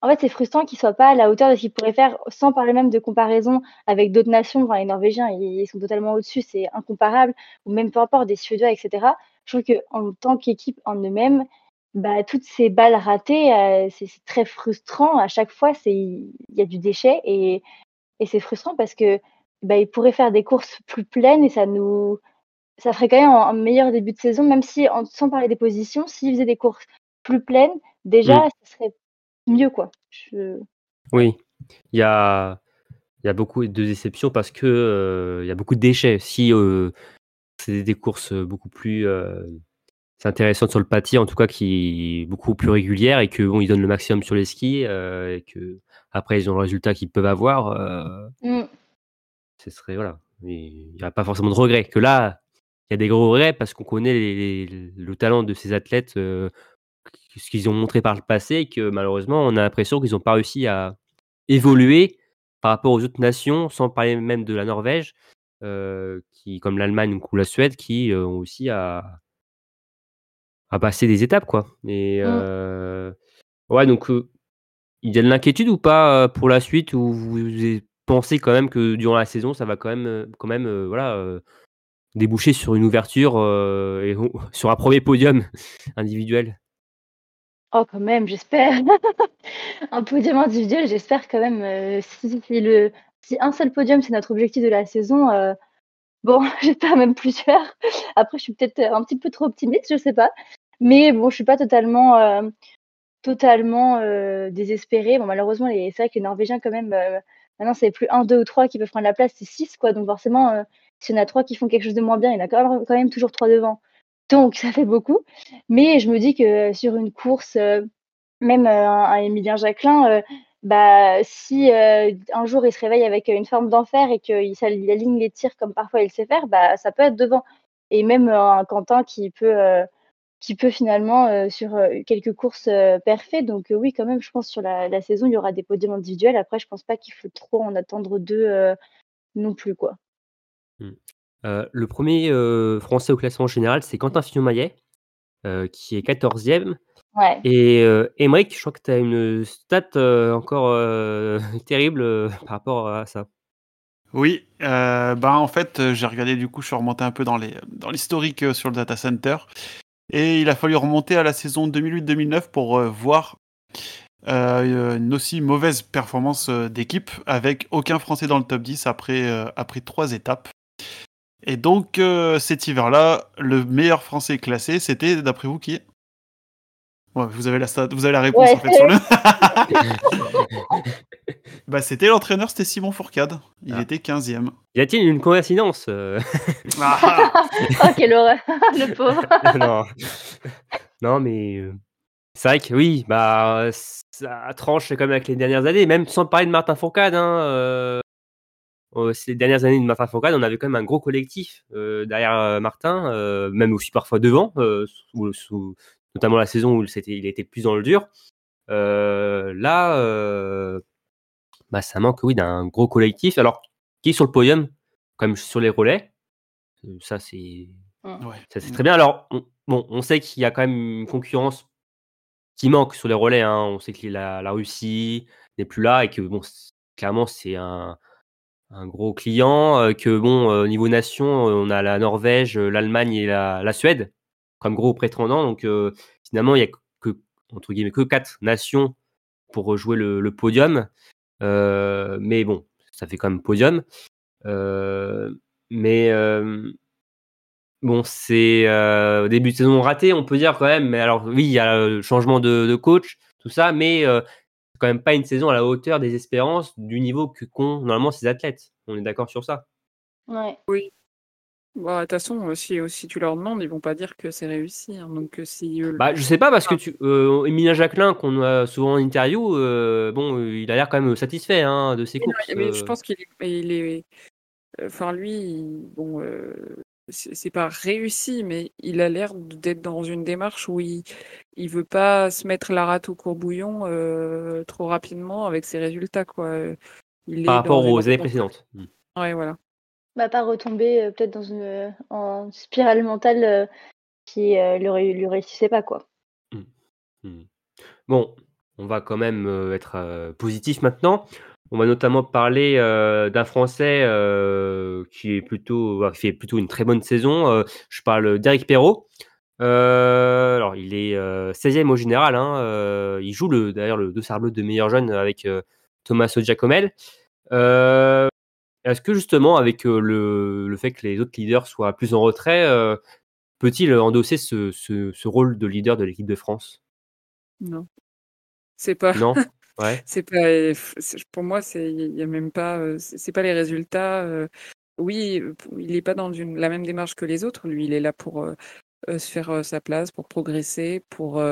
En fait, c'est frustrant qu'ils soient pas à la hauteur de ce qu'ils pourraient faire, sans parler même de comparaison avec d'autres nations. Enfin, les Norvégiens, ils, sont totalement au-dessus, c'est incomparable, ou même peu importe des Suédois, etc. Je trouve qu'en tant qu'équipe en eux-mêmes, bah, toutes ces balles ratées, c'est très frustrant. À chaque fois, il y a du déchet et, et c'est frustrant parce que bah, ils pourraient faire des courses plus pleines et ça nous, ça ferait quand même un, meilleur début de saison, même si, sans parler des positions, s'ils faisaient des courses plus pleines, déjà, mmh. ce serait mieux, quoi. Oui, il y a, y a beaucoup de déceptions parce que euh, il y a beaucoup de déchets. Si euh, c'est des courses beaucoup plus euh, intéressantes sur le pâtis, en tout cas qui beaucoup plus régulières et que bon, ils donnent le maximum sur les skis et que après ils ont le résultat qu'ils peuvent avoir. Mmh. Ce serait voilà, il n'y a pas forcément de regret. Que là, il y a des gros regrets parce qu'on connaît le talent de ces athlètes, ce qu'ils ont montré par le passé, et que malheureusement, on a l'impression qu'ils n'ont pas réussi à évoluer par rapport aux autres nations, sans parler même de la Norvège, qui, comme l'Allemagne ou la Suède, qui ont aussi à, à passer des étapes, quoi. Et mmh. ouais, donc il y a de l'inquiétude ou pas pour la suite, ou vous pensez quand même que durant la saison, ça va quand même, quand même, voilà déboucher sur une ouverture euh, et sur un premier podium individuel? Oh, quand même, j'espère. un podium individuel, j'espère quand même. Euh, si, le, si un seul podium, c'est notre objectif de la saison, euh, bon, j'espère même plusieurs. Après, je suis peut-être un petit peu trop optimiste, je sais pas. Mais bon, je suis pas totalement, totalement désespérée. Bon, malheureusement, c'est vrai que les Norvégiens, quand même, maintenant, c'est plus un, deux ou trois qui peuvent prendre la place, c'est six, quoi. Donc, forcément, s'il y en a trois qui font quelque chose de moins bien, il y en a quand même, toujours trois devant. Donc, ça fait beaucoup. Mais je me dis que sur une course, euh, même euh, un, Emilien Jacquelin, euh, bah, si un jour il se réveille avec une forme d'enfer et qu'il aligne les tirs comme parfois il sait faire, bah, ça peut être devant. Et même un Quentin qui peut, qui peut finalement, sur quelques courses, parfaites. Donc, oui, quand même, je pense sur la, la, saison, il y aura des podiums individuels. Après, je pense pas qu'il faut trop en attendre deux non plus. quoi. Mmh. Euh, le premier euh, Français au classement général, c'est Quentin Fillon-Maillet, euh, qui est 14e. Ouais. Et euh, je crois que tu as une stat encore terrible par rapport à ça. Oui, bah en fait, j'ai regardé du coup, je suis remonté un peu dans les dans l'historique sur le data center, et il a fallu remonter à la saison 2008-2009 pour voir une aussi mauvaise performance d'équipe avec aucun Français dans le top 10 après après trois étapes. Et donc, euh, cet hiver-là, le meilleur français classé, c'était, d'après vous, qui vous avez la vous avez la réponse en fait sur le. Bah, c'était l'entraîneur, c'était Simon Fourcade. Il Ah. était 15e. Y a-t-il une coïncidence euh Ah, oh, quelle horreur, le pauvre. non. non, mais euh, c'est vrai que oui, bah ça tranche quand même avec les dernières années, même sans parler de Martin Fourcade. Hein, euh, euh, ces dernières années de Martin Fourcade, on avait quand même un gros collectif euh, derrière Martin, euh, même aussi parfois devant, euh, sous- sous- notamment la saison où c'était, il était plus dans le dur. Euh, là, euh, bah, ça manque oui d'un gros collectif. Alors, qui est sur le podium, comme sur les relais, Euh, ça c'est ouais. ça, c'est très bien. Alors, on, bon, on sait qu'il y a quand même une concurrence qui manque sur les relais. hein. On sait que la, la Russie n'est plus là et que, bon, clairement, c'est un, un gros client. euh, que, bon, euh, au niveau nation, euh, on a la Norvège, l'Allemagne et la, la Suède comme gros prétendants. Donc, euh, finalement, il n'y a que, entre guillemets, que quatre nations pour jouer le, le podium. Euh, mais bon, ça fait quand même podium. Euh, mais. euh, Bon, c'est euh, au début de saison raté, on peut dire quand même. Mais alors, oui, il y a le changement de, de coach, tout ça, mais euh, c'est quand même pas une saison à la hauteur des espérances du niveau que qu'ont normalement ces athlètes. On est d'accord sur ça? Ouais. Bah, de toute façon, euh, si, si tu leur demandes, ils vont pas dire que c'est réussi. hein. Donc, euh, si eux- Bah, je sais pas parce que tu, euh, Emilien Jacquelin, qu'on a souvent en interview, euh, bon, euh, il a l'air quand même satisfait hein, de ses courses. mais je euh. pense qu'il est, il est- enfin lui, il- bon, euh, c'est c'est pas réussi, mais il a l'air d'être dans une démarche où il, il veut pas se mettre la rate au courbouillon euh, trop rapidement avec ses résultats, quoi. Il par rapport aux années précédentes. Hmm. Ouais, voilà. Bah, pas retomber euh, peut-être dans une euh, spirale mentale euh, qui lui, ré- lui réussissait pas, quoi. Hmm. Bon, on va quand même être positif maintenant. On va notamment parler d'un Français qui est plutôt, fait plutôt une très bonne saison. Je parle d'Eric Perrault. Alors, il est euh, 16e au général. hein, il joue le, d'ailleurs le dossard bleu de meilleur jeune avec Thomas Giacomel. Est-ce que justement, avec le, le fait que les autres leaders soient plus en retrait, euh, peut-il endosser ce, ce- ce rôle de leader de l'équipe de France? Non, c'est pas. Non? Ouais. C'est pas, pour moi, c'est, il y a même pas, c'est pas les résultats. Oui, il n'est pas dans une, la même démarche que les autres. Lui, il est là pour euh, se faire euh, sa place, pour progresser, pour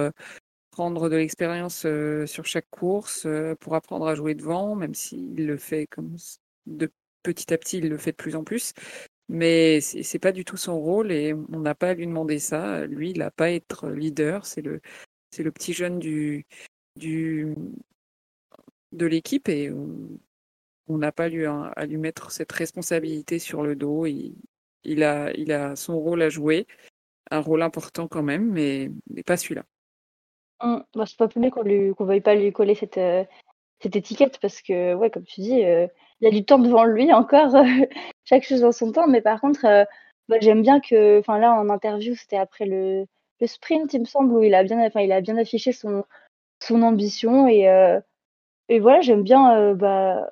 prendre de l'expérience sur chaque course, pour apprendre à jouer devant, même s'il le fait comme de petit à petit, il le fait de plus en plus. Mais c'est pas du tout son rôle et on n'a pas à lui demander ça. Lui, il n'a pas à être leader. C'est le, c'est le petit jeune du, du, de l'équipe et on n'a pas lui, à, à lui mettre cette responsabilité sur le dos. Il, il, a, il a son rôle à jouer, un rôle important quand même, mais, mais pas celui-là. Hum, bah, c'est pas plus qu'on lui qu'on veuille pas lui coller cette, euh, cette étiquette parce que ouais comme tu dis euh, il a du temps devant lui encore chaque chose en son temps mais par contre euh, bah, j'aime bien que enfin là en interview c'était après le, le sprint il me semble où il a bien il a bien affiché son son ambition et euh, et voilà j'aime bien euh, bah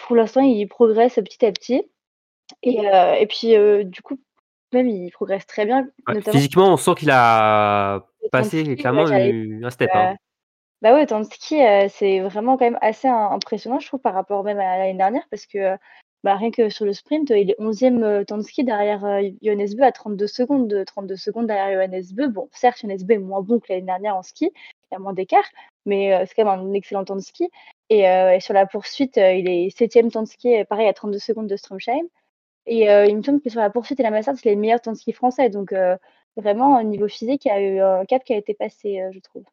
pour l'instant il progresse petit à petit et euh, et puis euh, du coup même il progresse très bien Ouais, Physiquement, on sent qu'il a passé ouais, clairement eu- un step. Hein. Bah ouais, Tansky, euh, c'est vraiment quand même assez im- impressionnant, je trouve, par rapport même à l'année dernière, parce que euh, bah, rien que sur le sprint, il est 11e euh, Tansky derrière euh, Johannes Bö à 32 secondes, de 32 secondes derrière Johannes Bö. Bon, certes, Johannes Bö est moins bon que l'année dernière en ski, il y a moins d'écart, mais c'est quand même un excellent Tansky. Et, euh, et sur la poursuite, il est 7e Tansky, euh, pareil, à 32 secondes de Stromsheim. Et il me semble que sur la poursuite et la massage, c'est les meilleurs Tansky français. Donc, vraiment, au niveau physique, il y a eu un cap qui a été passé, je trouve.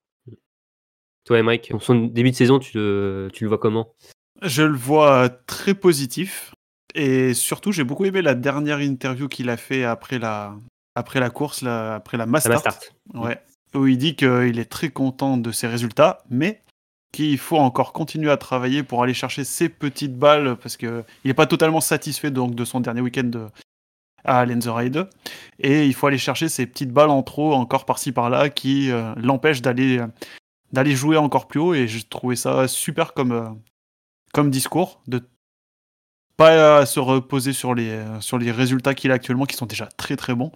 Toi, Emmerich, son début de saison, tu le, tu le vois comment? Je le vois très positif. Et surtout, j'ai beaucoup aimé la dernière interview qu'il a fait après la, après la course, la- après la Mastart. va start. Ouais. Où il dit qu'il est très content de ses résultats, mais qu'il faut encore continuer à travailler pour aller chercher ses petites balles parce que il n'est pas totalement satisfait donc de son dernier week-end de- à Lenzerheide. Et il faut aller chercher ces petites balles en trop encore par-ci par-là qui euh, l'empêchent d'aller d'aller jouer encore plus haut. Et j'ai trouvé ça super comme, euh, comme discours de pas euh, se reposer sur les, euh, sur les résultats qu'il a actuellement qui sont déjà très très bons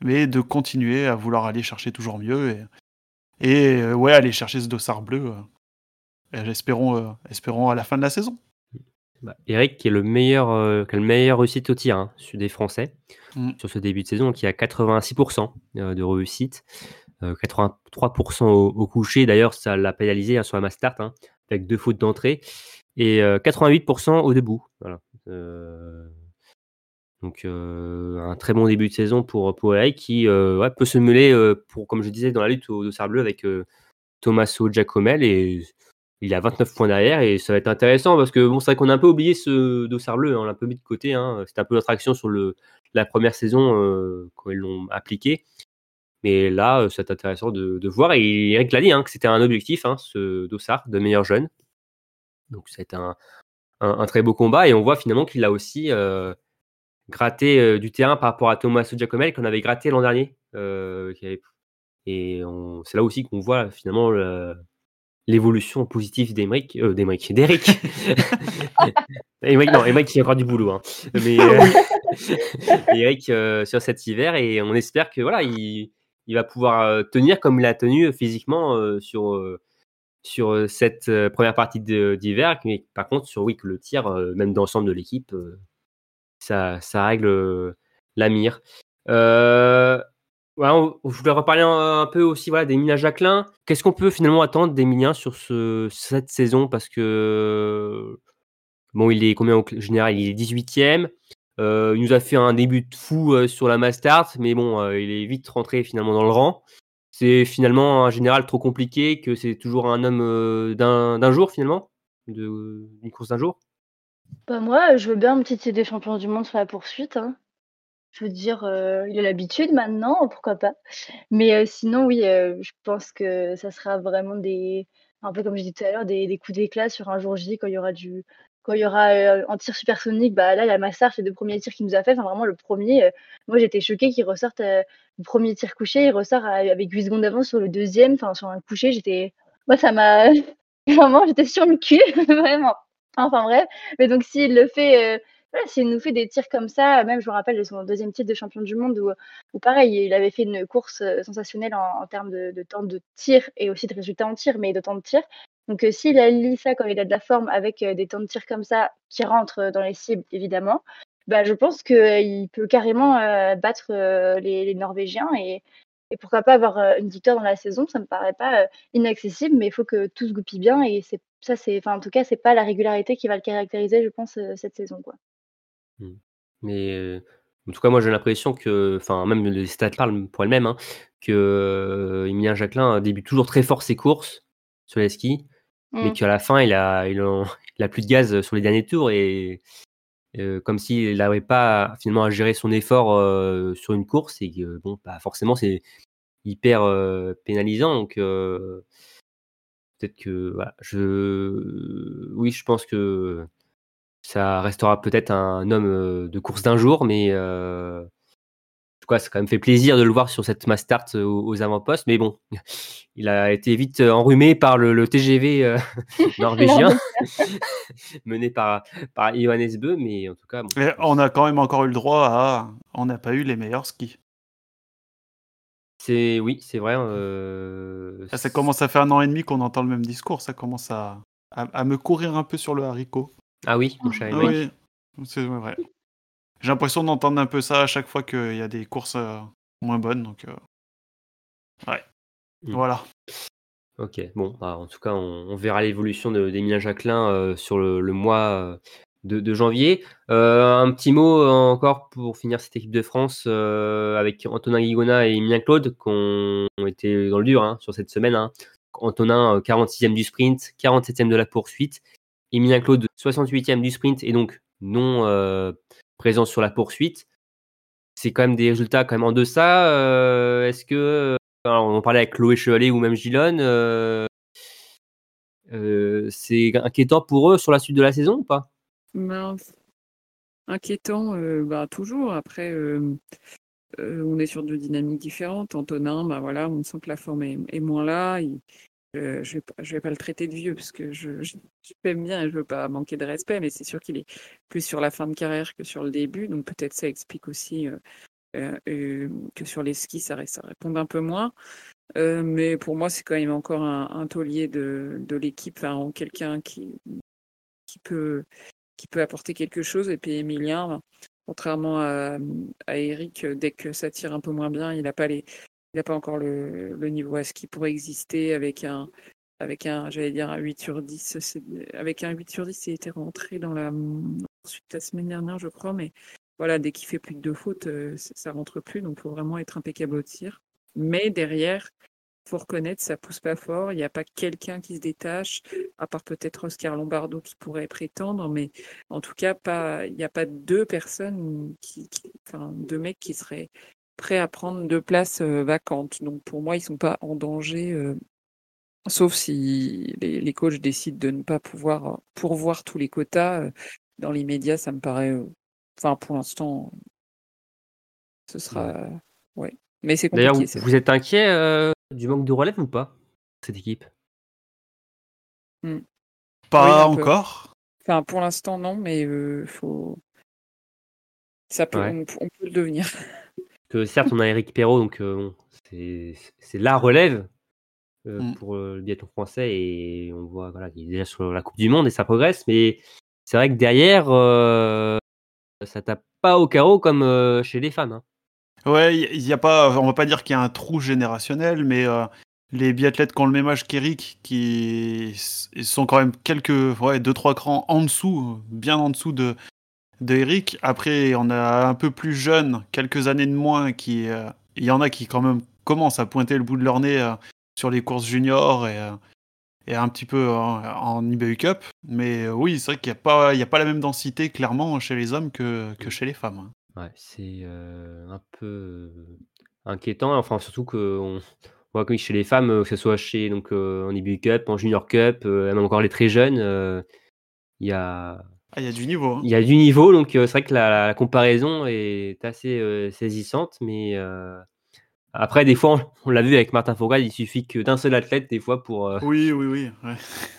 mais de continuer à vouloir aller chercher toujours mieux et, et ouais aller chercher ce dossard bleu euh, espérons, espérons à la fin de la saison. Bah, Eric qui est le meilleur, euh, qui a le meilleur réussite au tir hein, sur des Français Mm. sur ce début de saison, qui a 86% euh, de réussite, 83% au, au coucher. D'ailleurs, ça l'a pénalisé hein, sur la mass start hein, avec deux fautes d'entrée et euh, 88% au debout. Euh, donc euh, un très bon début de saison pour pour qui euh, peut se mêler euh, pour comme je disais dans la lutte au dossard bleu avec euh, Tommaso Giacomel et il a 29 points derrière et ça va être intéressant parce que bon c'est vrai qu'on a un peu oublié ce dossard bleu, hein, on l'a un peu mis de côté. Hein, C'était un peu notre action sur le la première saison euh, quand ils l'ont appliqué. Mais là, euh, c'est intéressant de, de voir. Et Eric l'a dit hein, que c'était un objectif, hein, ce dossard de meilleur jeune. Donc c'est un, un, un très beau combat et on voit finalement qu'il a aussi euh, gratté euh, du terrain par rapport à Thomas Giacomel qu'on avait gratté l'an dernier. euh, et c'est là aussi qu'on voit finalement le- l'évolution positive d'Emeric, euh, d'Emeric, d'Eric. Emeric, non, Emeric, il y a encore du boulot. Hein. Mais euh, Eric euh, sur cet hiver et on espère que voilà, il, il va pouvoir euh, tenir comme il a tenu physiquement euh, sur euh, sur euh, cette première partie d'hiver. Mais par contre, sur oui, que le tir, même dans l'ensemble de l'équipe, ça, ça règle la mire. On- je voulais reparler un, peu aussi voilà, d'Emilien Jacquelin. Qu'est-ce qu'on peut finalement attendre d'Emilien sur ce, cette saison? Parce que, bon, il est combien au général Il est 18ème. Euh, il nous a fait un début de fou euh, sur la Mastart, mais bon, euh, il est vite rentré finalement dans le rang. C'est finalement un général trop compliqué, que c'est toujours un homme d'un jour finalement, d'une course d'un jour. Bah moi, je veux bien un petit titre des champions du monde sur la poursuite. hein. Je veux dire, il a l'habitude maintenant, pourquoi pas. Mais sinon, oui, je pense que ça sera vraiment des, un peu comme je disais tout à l'heure, des, des coups d'éclat sur un jour J quand il y aura du, quand il y aura euh, un tir supersonique. Bah là, il y a Massar, c'est le premier tir qu'il nous a fait. Enfin, vraiment le premier. euh, moi, j'étais choquée qu'il ressorte euh, le premier tir couché, il ressort avec 8 secondes d'avance sur le deuxième, enfin sur un couché. J'étais, moi, ça m'a vraiment, j'étais sur le cul, vraiment. Enfin bref. Mais donc s'il le fait. Voilà, s'il nous fait des tirs comme ça, même je me rappelle de son deuxième titre de champion du monde où, pareil, il avait fait une course euh, sensationnelle en, termes de, temps de tir et aussi de résultats en tir, mais de temps de tir. Donc euh, s'il allie ça quand il a de la forme avec euh, des temps de tir comme ça qui rentrent dans les cibles, évidemment, bah, je pense qu'il peut carrément battre les, Norvégiens et, pourquoi pas avoir une victoire dans la saison. Ça me paraît pas inaccessible, mais il faut que tout se goupille bien et c'est ça, c'est, en tout cas, c'est pas la régularité qui va le caractériser, je pense, cette saison. Mais euh, en tout cas, moi j'ai l'impression que, enfin, même les stats parlent pour elles-mêmes, hein, que euh, Emilien Jacquelin débute toujours très fort ses courses sur les skis, mais Mm. qu'à la fin, il a, il, a plus de gaz sur les derniers tours et euh, comme s'il n'avait pas finalement à gérer son effort sur une course et que, bon, bah, forcément, c'est hyper pénalisant. Donc, peut-être que, voilà, je, oui, je pense que ça restera peut-être un homme euh, de course d'un jour, mais euh, en tout cas, ça a quand même fait plaisir de le voir sur cette Mastart aux, aux avant-postes. Mais bon, il a été vite euh, enrhumé par le, le TGV euh, norvégien, mené par, par Johannes Bö, mais en tout cas, bon, Et on a quand même encore eu le droit à. On n'a pas eu les meilleurs skis. c'est oui, c'est vrai. euh, Ça, ça commence à faire un an et demi qu'on entend le même discours. Ça commence à, à, à me courir un peu sur le haricot. Ah oui, mon cher Ah oui, c'est vrai. J'ai l'impression d'entendre un peu ça à chaque fois qu'il y a des courses euh, moins bonnes. Donc, euh, ouais. Mm. Voilà. Ok, bon, bah, en tout cas, on, on verra l'évolution de- d'Emilien Jacquelin euh, sur le, le mois de, de janvier. Euh, un petit mot encore pour finir cette équipe de France euh, avec Antonin Guigona et Emilien Claude qui ont, ont été dans le dur hein, sur cette semaine. hein. Antonin, euh, 46e du sprint, 47e de la poursuite. Emilien Claude, 68e du sprint et donc non euh, présent sur la poursuite. C'est quand même des résultats quand en deçà. Euh, Est-ce que alors, on parlait avec Chloé Chevalier ou même Gilonne. euh, euh, c'est inquiétant pour eux sur la suite de la saison ou pas? Mince. Inquiétant, euh, bah, toujours. Après, euh, euh, on est sur deux dynamiques différentes. Antonin, bah, voilà, on sent que la forme est, est moins là. Je je vais pas le traiter de vieux parce que je, je, je l'aime bien et je veux pas manquer de respect, mais c'est sûr qu'il est plus sur la fin de carrière que sur le début. Donc peut-être ça explique aussi euh, euh, euh, que sur les skis, ça, ré- ça répond un peu moins. Mais pour moi, c'est quand même encore un, un taulier de, l'équipe, enfin, quelqu'un qui, peut, apporter quelque chose. Et puis Emilien, contrairement à, à Eric, dès que ça tire un peu moins bien, il n'a pas, les, il a pas encore le, niveau à ce qui pourrait exister avec un, avec un, j'allais dire un 8 sur 10. Avec un 8 sur 10, il était rentré dans la la semaine dernière, je crois, mais voilà, dès qu'il fait plus de deux fautes, euh, ça rentre plus, donc il faut vraiment être impeccable au tir. Mais derrière, faut reconnaître, ça pousse pas fort. Il n'y a pas quelqu'un qui se détache, à part peut-être Oscar Lombardo qui pourrait prétendre, mais en tout cas, pas, il n'y a pas deux personnes, qui, enfin, deux mecs qui seraient prêts à prendre deux places euh, vacantes. Donc pour moi, ils sont pas en danger, euh, sauf si les, les, coachs décident de ne pas pouvoir pourvoir tous les quotas. Euh, dans l'immédiat, ça me paraît, euh, enfin pour l'instant, ce sera, ouais. Mais c'est D'ailleurs, compliqué. vous, êtes inquiet euh, du manque de relève ou pas cette équipe? Mm. Pas Oui, encore? Enfin, pour l'instant, non, mais euh, faut. Ça peut, Ouais. on, on peut le devenir. Que certes, on a Eric Perrault, donc euh, bon, c'est la relève euh, Mm. pour euh, le biathlon français et on voit voilà, qu'il est déjà sur la Coupe du Monde et ça progresse, mais c'est vrai que derrière, ça tape pas au carreau comme chez les femmes. hein. Ouais, il y, a pas, on va pas dire qu'il y a un trou générationnel, mais euh, les biathlètes qui ont le même âge qu'Eric, qui sont quand même quelques, ouais, deux trois crans en dessous, bien en dessous de de. Après, on a un peu plus jeunes, quelques années de moins, qui, euh, il y en a qui quand même commencent à pointer le bout de leur nez euh, sur les courses juniors et euh, et un petit peu en, en IBU Cup. Mais oui, c'est vrai qu'il n'y a pas, il a pas la même densité clairement chez les hommes que chez les femmes. hein. Ouais, c'est un peu inquiétant, enfin surtout qu'on voit que chez les femmes, que ce soit chez donc en IBU Cup, en Junior Cup, même encore les très jeunes, il y a Ah, il y a du niveau. hein. il y a du niveau, donc euh, c'est vrai que la, la comparaison est assez euh, saisissante, mais euh, après des fois on, on l'a vu avec Martin Fourcade, il suffit que d'un seul athlète des fois pour. euh, Oui, oui, oui. ouais.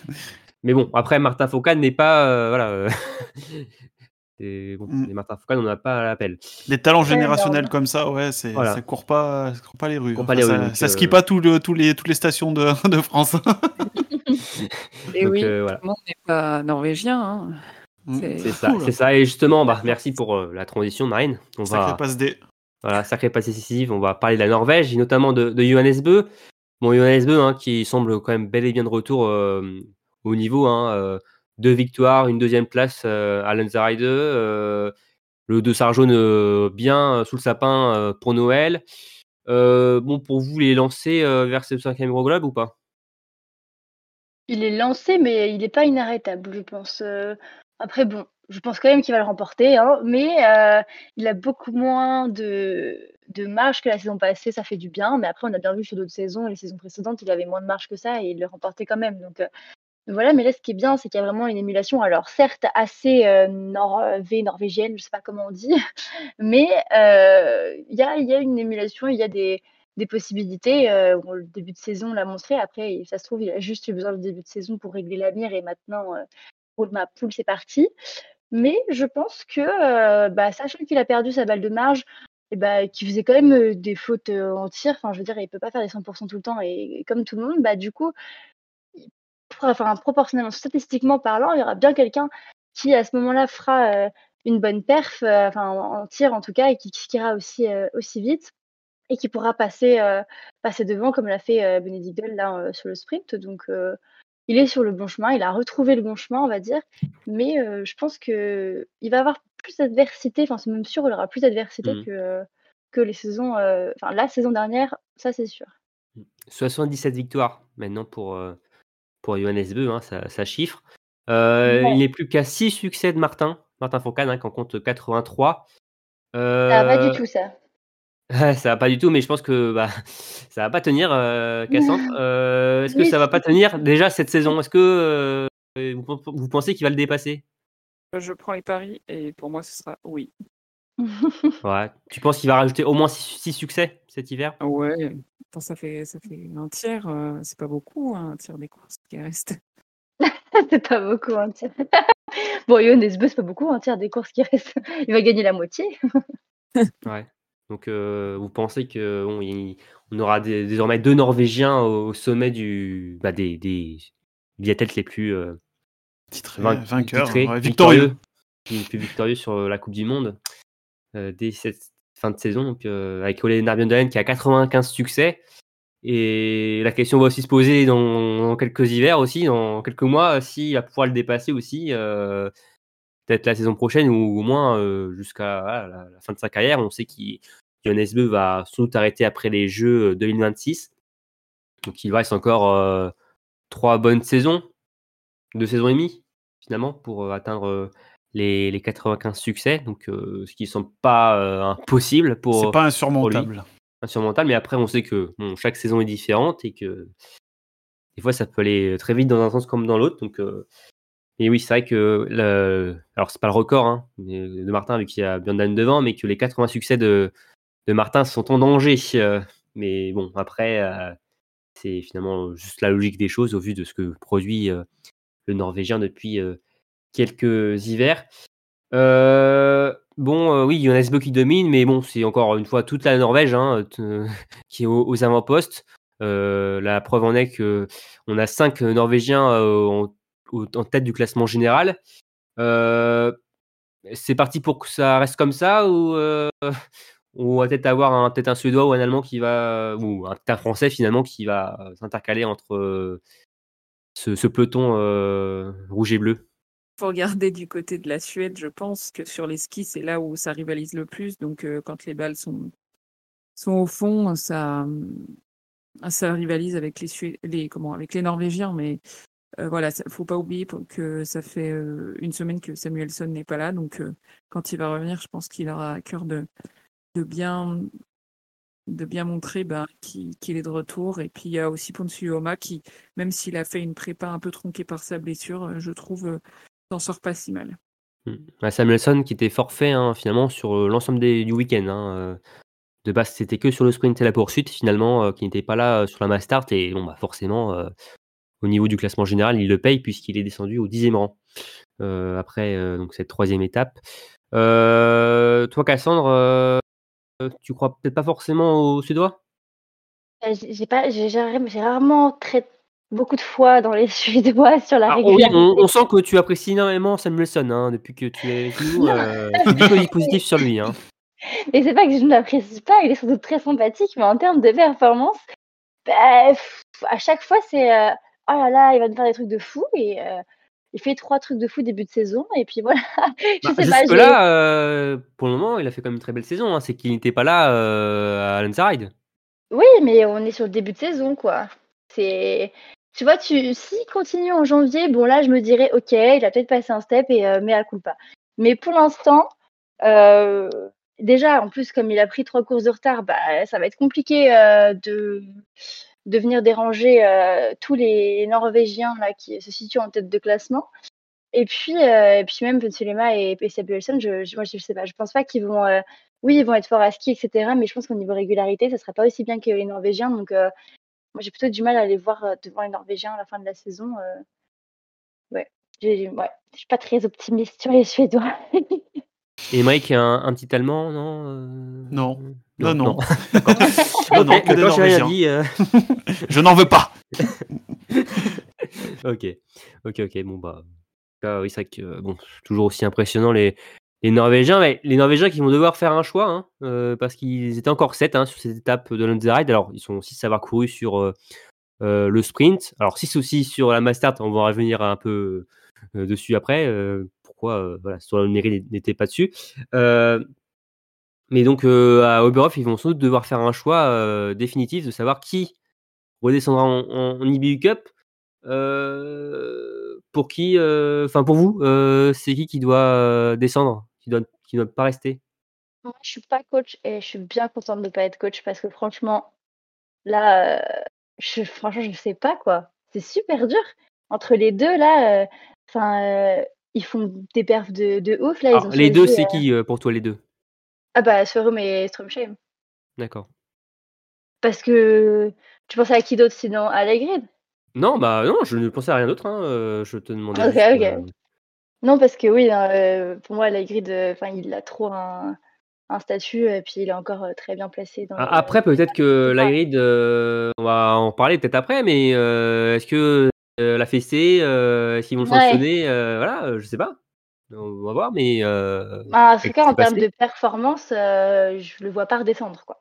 Mais bon, après Martin Fourcade n'est pas euh, voilà. euh, bon, Mm. les Martin Fourcade on n'a pas l'appel. Les talents générationnels comme ça, ouais, c'est, Voilà. ça court pas, ça court pas les rues. Pas les ça, rues, ça euh, skie pas tout le- les, toutes les stations de, de France. Et Donc, oui, euh, voilà. tout le monde n'est pas norvégien. hein. C'est- C'est ça, c'est ça. Et justement, bah, merci pour euh, la transition, Marine. On Sacré va, passe D. voilà, sacrée passe décisive. On va parler de la Norvège et notamment de, de Johannes Bö. Bon, Johannes Bö, hein, qui semble quand même bel et bien de retour euh, au niveau. Hein, euh, deux victoires, une deuxième place euh, à Lenzerheide. Euh, le jaune euh, bien euh, sous le sapin euh, pour Noël. Euh, bon, pour vous, les lancer euh, vers ce cinquième gros globe ou pas? Il est lancé, mais il n'est pas inarrêtable, je pense. Après, bon, je pense quand même qu'il va le remporter, hein, mais euh, il a beaucoup moins de, de marge que la saison passée, ça fait du bien. Mais après, on a bien vu sur d'autres saisons, les saisons précédentes, il avait moins de marge que ça et il le remportait quand même. Donc euh, voilà, mais là, ce qui est bien, c'est qu'il y a vraiment une émulation. Alors, certes, assez euh, norvé, norvégienne, je sais pas comment on dit, mais il y, a, y a une émulation, il y a des, possibilités. le début de saison l'a montré. Après, ça se trouve, il a juste eu besoin du début de saison pour régler la mire et maintenant, roule ma poule, c'est parti. Mais je pense que, euh, bah, sachant qu'il a perdu sa balle de marge, et bah, qu'il faisait quand même euh, des fautes euh, en tir, enfin, je veux dire, il peut pas faire des 100% tout le temps et, comme tout le monde, bah, du coup, enfin, proportionnellement, statistiquement parlant, il y aura bien quelqu'un qui, à ce moment-là, fera une bonne perf, enfin, en, tir en tout cas, et qui skiera aussi, aussi vite et qui pourra passer, passer devant comme l'a fait Benedict Doll là sur le sprint. Donc il est sur le bon chemin, il a retrouvé le bon chemin, on va dire. Mais euh, je pense que il va avoir plus d'adversité, enfin c'est même sûr, il aura plus d'adversité Mhm. que, euh, que les saisons, euh, enfin la saison dernière, ça c'est sûr. 77 victoires maintenant pour, euh, pour Johannes Bö, hein, ça, ça chiffre. Euh, Ouais. Il n'est plus qu'à 6 succès de Martin, Martin Fourcade, hein, qui en compte 83. Ça va pas Euh, du tout ça. Ça va pas du tout, mais je pense que bah, ça va pas tenir, euh, Cassandre. Euh, Est-ce que Oui, ça va pas tenir déjà cette saison? Est-ce que euh, vous, vous pensez qu'il va le dépasser? Je prends les paris et pour moi, ce sera oui. Ouais. Tu penses qu'il va rajouter au moins 6 succès cet hiver? Ouais, Attends, ça fait, ça fait un tiers, euh, c'est pas beaucoup, hein, un tiers des courses qui restent. c'est pas beaucoup un tiers. bon, Beu, c'est pas beaucoup un tiers des courses qui restent. Il va gagner la moitié. Ouais. Donc, euh, vous pensez il- on aura des- désormais deux Norvégiens au sommet du, bah, des, des biathlètes les plus euh, Titré, vain- vainqueur, titrés, ouais, victorieux. les plus victorieux sur euh, la Coupe du Monde euh, dès cette fin de saison. Donc, avec Ole Narbjørndalen qui a 95 succès. Et la question va aussi se poser dans, dans quelques hivers aussi, dans quelques mois, s'il va pouvoir le dépasser aussi, peut-être la saison prochaine ou au moins euh, jusqu'à voilà, la, la fin de sa carrière. On sait qu'il Beu va sans doute arrêter après les Jeux 2026. Donc il reste encore euh, trois bonnes saisons, deux saisons et demie finalement pour euh, atteindre euh, les, les 95 succès. Donc euh, ce qui ne semble pas euh, impossible pour, C'est pas insurmontable. insurmontable, mais après on sait que bon, chaque saison est différente et que des fois ça peut aller très vite dans un sens comme dans l'autre. Donc, euh, et oui, c'est vrai que le, alors c'est pas le record hein, de Martin vu qu'il y a Björndalen devant, mais que les 80 succès de, de Martin sont en danger. euh, mais bon, après euh, c'est finalement juste la logique des choses au vu de ce que produit euh, le Norvégien depuis quelques hivers. Bon, oui, Jonas Bö qui domine, mais bon, c'est encore une fois toute la Norvège hein, qui est aux, avant-postes. La preuve en est que on a cinq Norvégiens en, en tête du classement général. Euh, c'est parti pour que ça reste comme ça ou euh, on va peut-être avoir un, Suédois ou un Allemand qui va ou un, Français finalement qui va euh, s'intercaler entre euh, ce, peloton euh, rouge et bleu. faut regarder du côté de la Suède, je pense que sur les skis, c'est là où ça rivalise le plus. Donc, euh, quand les balles sont, au fond, ça, rivalise avec les, Sué- comment, avec les Norvégiens. Mais euh, voilà, il faut pas oublier que ça fait euh, une semaine que Samuelson n'est pas là. Donc, euh, quand il va revenir, je pense qu'il aura à cœur de, de bien de bien montrer ben, qu'il est de retour. Et puis il y a aussi Ponsuoma qui, même s'il a fait une prépa un peu tronquée par sa blessure, euh, je trouve euh, s'en sort pas si mal. Mm. Bah, Samuelson qui était forfait hein, finalement sur euh, l'ensemble du week-end. hein, euh. De base, c'était que sur le sprint et la poursuite finalement, euh, qui n'était pas là euh, sur la mass start. Et bon, bah, forcément, euh, au niveau du classement général, il le paye puisqu'il est descendu au dixième rang euh, après euh, donc cette troisième étape. Euh, toi, Cassandre, tu crois peut-être pas forcément aux Suédois? J'ai pas, rarement très beaucoup de fois dans les Suédois sur la Ah, régularité. on, on sent que tu apprécies énormément Samuelson hein, depuis que tu es avec nous. Tu dis que du positif sur lui. Hein. Et c'est pas que je ne l'apprécie pas, il est sans doute très sympathique, mais en termes de performance, bah, à chaque fois c'est oh là là, il va nous faire des trucs de fou et euh, il fait trois trucs de fou début de saison et puis voilà. je Bah, sais pas, Jusque-là, euh, pour le moment, il a fait quand même une très belle saison. hein. C'est qu'il n'était pas là euh, à Lensaride. Oui, mais on est sur le début de saison quoi. C'est tu vois, tu s'il continue en janvier, bon là je me dirais ok, il a peut-être passé un step et mais à coup pas. Mais pour l'instant, déjà en plus comme il a pris trois courses de retard, bah ça va être compliqué euh, de de venir déranger euh, tous les Norvégiens là qui se situent en tête de classement. Et puis euh, et puis même Pensulema et, et Samuelson, je, je moi je sais pas, je pense pas qu'ils vont euh, oui, ils vont être forts à ski, etc. Mais je pense qu'au niveau régularité, ça sera pas aussi bien que les Norvégiens. Donc, euh, moi, j'ai plutôt du mal à les voir devant les Norvégiens à la fin de la saison. euh. Ouais, j'ai- ouais, je suis pas très optimiste sur les Suédois. Et Mike, un, un petit Allemand, non euh, Non. Non, non. Que des Norvégiens. dit. euh. Je n'en veux pas. ok, ok, ok. Bon, bah, oui, c'est vrai que euh, bon, toujours aussi impressionnant les, les Norvégiens. Mais les Norvégiens qui vont devoir faire un choix, hein, euh, parce qu'ils étaient encore 7 sur cette étape de Lundseride. Alors, ils sont 6 à avoir couru sur euh, euh, le sprint. Alors, 6 aussi sur la Mastart. On va revenir un peu dessus après. pourquoi voilà, sur mairie n'était pas dessus. Mais donc, euh, à Oberhof, ils vont sans doute devoir faire un choix euh, définitif de savoir qui redescendra en, en, en IBU Cup. Euh, pour qui, enfin pour vous, c'est qui qui doit descendre, qui doit, qui doit pas rester? Moi, je suis pas coach et je suis bien contente de pas être coach parce que franchement, là, je, franchement, je sais pas quoi. C'est super dur entre les deux là. Enfin, euh, ils font des perfs de, de ouf là. Ils Alors, ont Les deux, c'est euh, qui pour toi les deux? Ah bah, Sorum et Stromsheim. D'accord. Parce que tu pensais à qui d'autre sinon? À Allegrid Non, bah non, je ne pensais à rien d'autre. hein, euh, je te demandais. Ok, juste, ok. euh, Non, parce que oui, hein, euh, pour moi, euh, enfin, il a trop un, un statut, et puis il est encore très bien placé. Dans A- le- Après, peut-être que l'Airide, euh, on va en parler peut-être après, mais est-ce que la fessée, est-ce qu'ils vont le Ouais. sanctionner Voilà, je sais pas. On va voir, mais euh, Bah, en tout cas, en termes de performance, euh, je le vois pas redescendre. Quoi.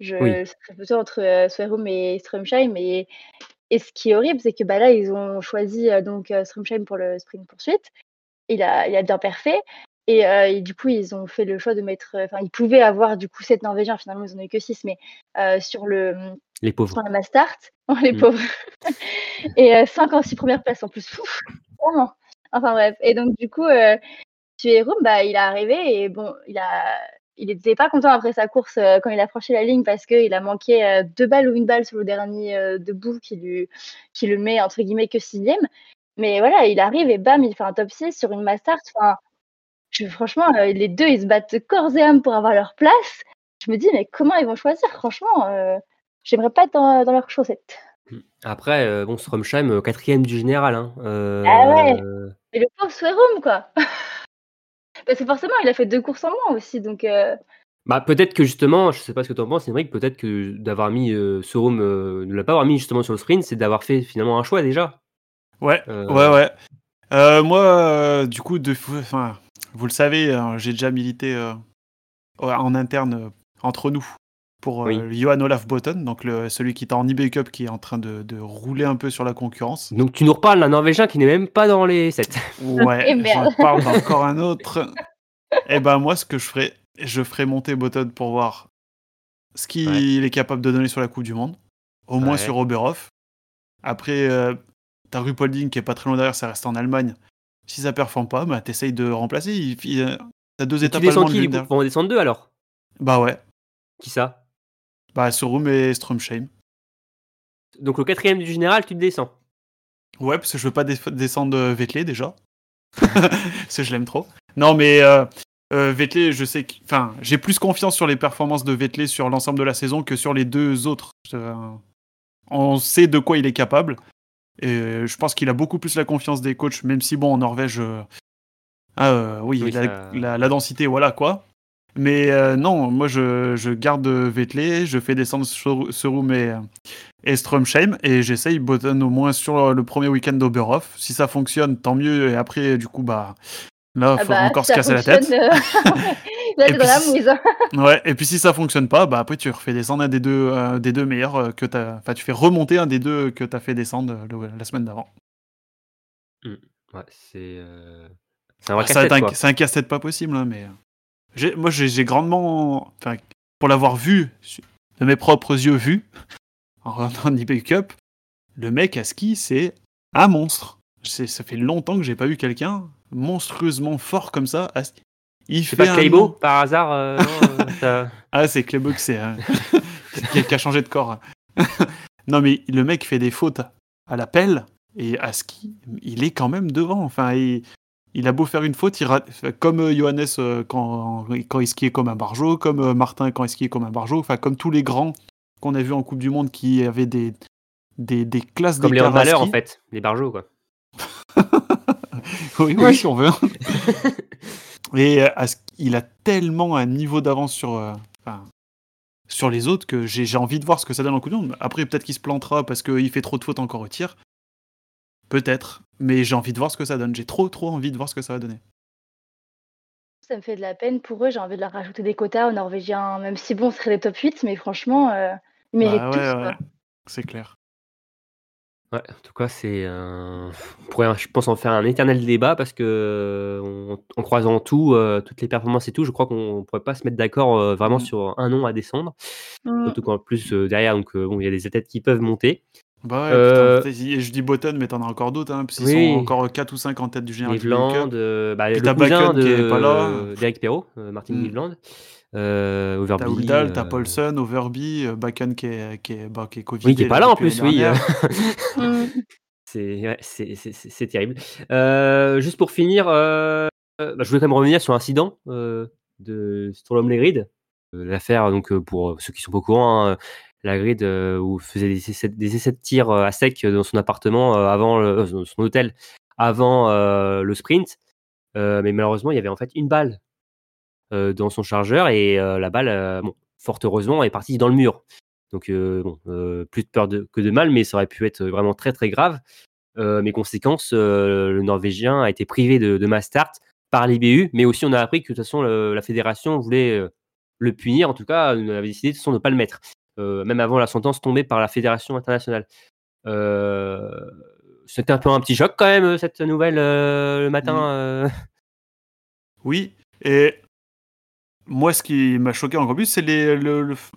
Je Oui. serait plutôt entre euh, Swerum et Strumsheim. Et, et ce qui est horrible, c'est que bah, là, ils ont choisi euh, donc euh, Strumsheim pour le sprint poursuite. Il a, il a bien parfait. Et, et du coup, ils ont fait le choix de mettre. Enfin, ils pouvaient avoir du coup 7 Norvégiens. Finalement, ils en ont eu que 6, mais sur le les pauvres. sur la Mastart. Oh, les Mm. pauvres. et euh, 5 en 6 premières places en plus. Ouf, vraiment. Enfin bref. Et donc, du coup, euh, Suerum, bah, il est arrivé et bon, il a. Il n'était pas content après sa course euh, quand il a franchi la ligne parce qu'il a manqué euh, deux balles ou une balle sur le dernier euh, debout qui, lui, qui le met entre guillemets que sixième. Mais voilà, il arrive et bam, il fait un top 6 sur une Mastart. Enfin, je- franchement, les deux, ils se battent corps et âme pour avoir leur place. Je me dis, mais comment ils vont choisir? Franchement, j'aimerais pas être dans, dans leurs chaussettes. Après, euh, bon, Stromsheim, quatrième du général. Hein. Euh, Ah ouais. Et le pauvre Swerum, quoi. Parce que forcément, il a fait deux courses en moins aussi. Donc, euh, Bah, peut-être que justement, je sais pas ce que tu en penses, Cédric, peut-être que d'avoir mis euh, ce room, euh, ne l'a pas avoir mis justement sur le sprint, c'est d'avoir fait finalement un choix déjà. Ouais, Euh, ouais, ouais. Euh, moi, euh, du coup, de, enfin, vous le savez, euh, j'ai déjà milité euh, en interne euh, entre nous pour euh, Oui. Johan Olaf Botten, donc le, celui qui est en eBay Cup qui est en train de, de rouler un peu sur la concurrence. Donc tu nous reparles d'un Norvégien qui n'est même pas dans les 7. Ouais, Et j'en parle d'encore un autre. Et ben moi, ce que je ferais, je ferais monter Botten pour voir ce qu'il Ouais. est capable de donner sur la Coupe du Monde, au moins Ouais. sur Oberhof. Après, euh, t'as Rupolding qui est pas très loin derrière, ça reste en Allemagne. Si ça performe pas, bah t'essayes de remplacer. Il, il- euh, t'as deux Tu étapes descends allemandes. qui. On va descendre deux alors? Bah ouais. Qui ça? Bah Sorum et Stromsheim. Donc le quatrième du général, tu te descends. Ouais, parce que je veux pas descendre euh, Vettel déjà. parce que je l'aime trop. Non, mais euh, euh, Vettel, je sais que. Enfin, j'ai plus confiance sur les performances de Vettel sur l'ensemble de la saison que sur les deux autres. Euh, on sait de quoi il est capable. Et je pense qu'il a beaucoup plus la confiance des coachs, même si, bon, en Norvège. euh, ah, euh, oui, Oui, la, ça- la- la densité, voilà quoi. Mais euh, non, moi je, je garde Vettel, je fais descendre Sorum et, euh, et Stromsheim et j'essaye Botten au moins sur le premier week-end d'Oberhof. Si ça fonctionne, tant mieux. Et après, du coup, bah là, il ah faudra bah, encore se casser la tête. euh, Là, Et puis la si- mouise. Ouais. Et puis si ça fonctionne pas, bah après tu refais descendre un des deux, euh, des deux meilleurs que t'as. Enfin, tu fais remonter un des deux que t'as fait descendre le- la semaine d'avant. Ouais, c'est. euh, C'est un Ah, ça va casse-tête, un- un pas possible, hein, mais moi j'ai grandement, enfin, pour l'avoir vu de mes propres yeux vus en, en eBay Cup, le mec à ski c'est un monstre. C'est- Ça fait longtemps que j'ai pas vu quelqu'un monstrueusement fort comme ça. à ski. Il fait pas par hasard euh, non, euh, ça- Ah, c'est Kleibo que c'est. hein. qui, a, qui a changé de corps. non, mais le mec fait des fautes à la pelle et à ski, il est quand même devant. Enfin, il, il a beau faire une faute, il rate, comme euh, Johannes euh, quand, quand il skiait comme un barjot, comme euh, Martin quand il skiait comme un barjot, enfin, comme tous les grands qu'on a vus en Coupe du Monde qui avaient des, des, des classes Comme les handballeurs ski. en fait, les barjots quoi. oui, oui, si on veut. Et à ce- il a tellement un niveau d'avance sur, euh, enfin, sur les autres que j'ai j'ai envie de voir ce que ça donne en coup de monde. Après, peut-être qu'il se plantera parce qu'il fait trop de fautes encore au tir. Peut-être. Mais j'ai envie de voir ce que ça donne. J'ai trop, trop envie de voir ce que ça va donner. Ça me fait de la peine pour eux. J'ai envie de leur rajouter des quotas aux Norvégiens, même si bon, ce serait des top 8, mais franchement, euh, ils méritent Bah tous. ouais, quoi. ouais. C'est clair. Ouais, en tout cas, c'est. un- On pourrait, je pense, en faire un éternel débat parce que, en, en croisant tout, euh, toutes les performances et tout, je crois qu'on pourrait pas se mettre d'accord euh, vraiment Mm. sur un nom à descendre. Mm. Surtout qu'en plus, euh, derrière, donc, euh, bon, il y a des athlètes qui peuvent monter. Bah ouais, Euh, putain, putain, je dis Button, mais t'en as encore d'autres, hein, parce qu'ils Oui. sont encore 4 ou 5 en tête du général. Cleveland, euh, bah, le cousin Bakken qui est pas là. de d'Eric Perrault, euh, Martin Mm. Cleveland, euh, Overby. T'as t'as euh, Paulson, Overby, euh, Bakken qui est, qui est, bah, qui est Covid. Oui, qui est pas là en plus, oui. euh, Mm. C'est ouais, terrible. Euh, juste pour finir, euh, euh, bah, je voulais quand même revenir sur l'incident euh, de Storlom Legrid. Euh, L'affaire, donc euh, pour euh, ceux qui sont pas au courant, hein, la grid euh, où faisait des essais, de tir euh, à sec dans son appartement euh, avant euh, son hôtel avant euh, le sprint. Euh, mais malheureusement, il y avait en fait une balle dans son chargeur et la balle, fort heureusement, est partie dans le mur. Donc, bon, plus de peur que de mal, mais ça aurait pu être vraiment très très grave. mes conséquences, le Norvégien a été privé de, de start par l'IBU, mais aussi on a appris que de toute façon la fédération voulait le punir, en tout cas, avait décidé de ne pas le mettre, même avant la sentence tombée par la fédération internationale. C'était un peu un petit choc quand même cette nouvelle le matin. Oui, et moi, ce qui m'a choqué encore plus, c'est les,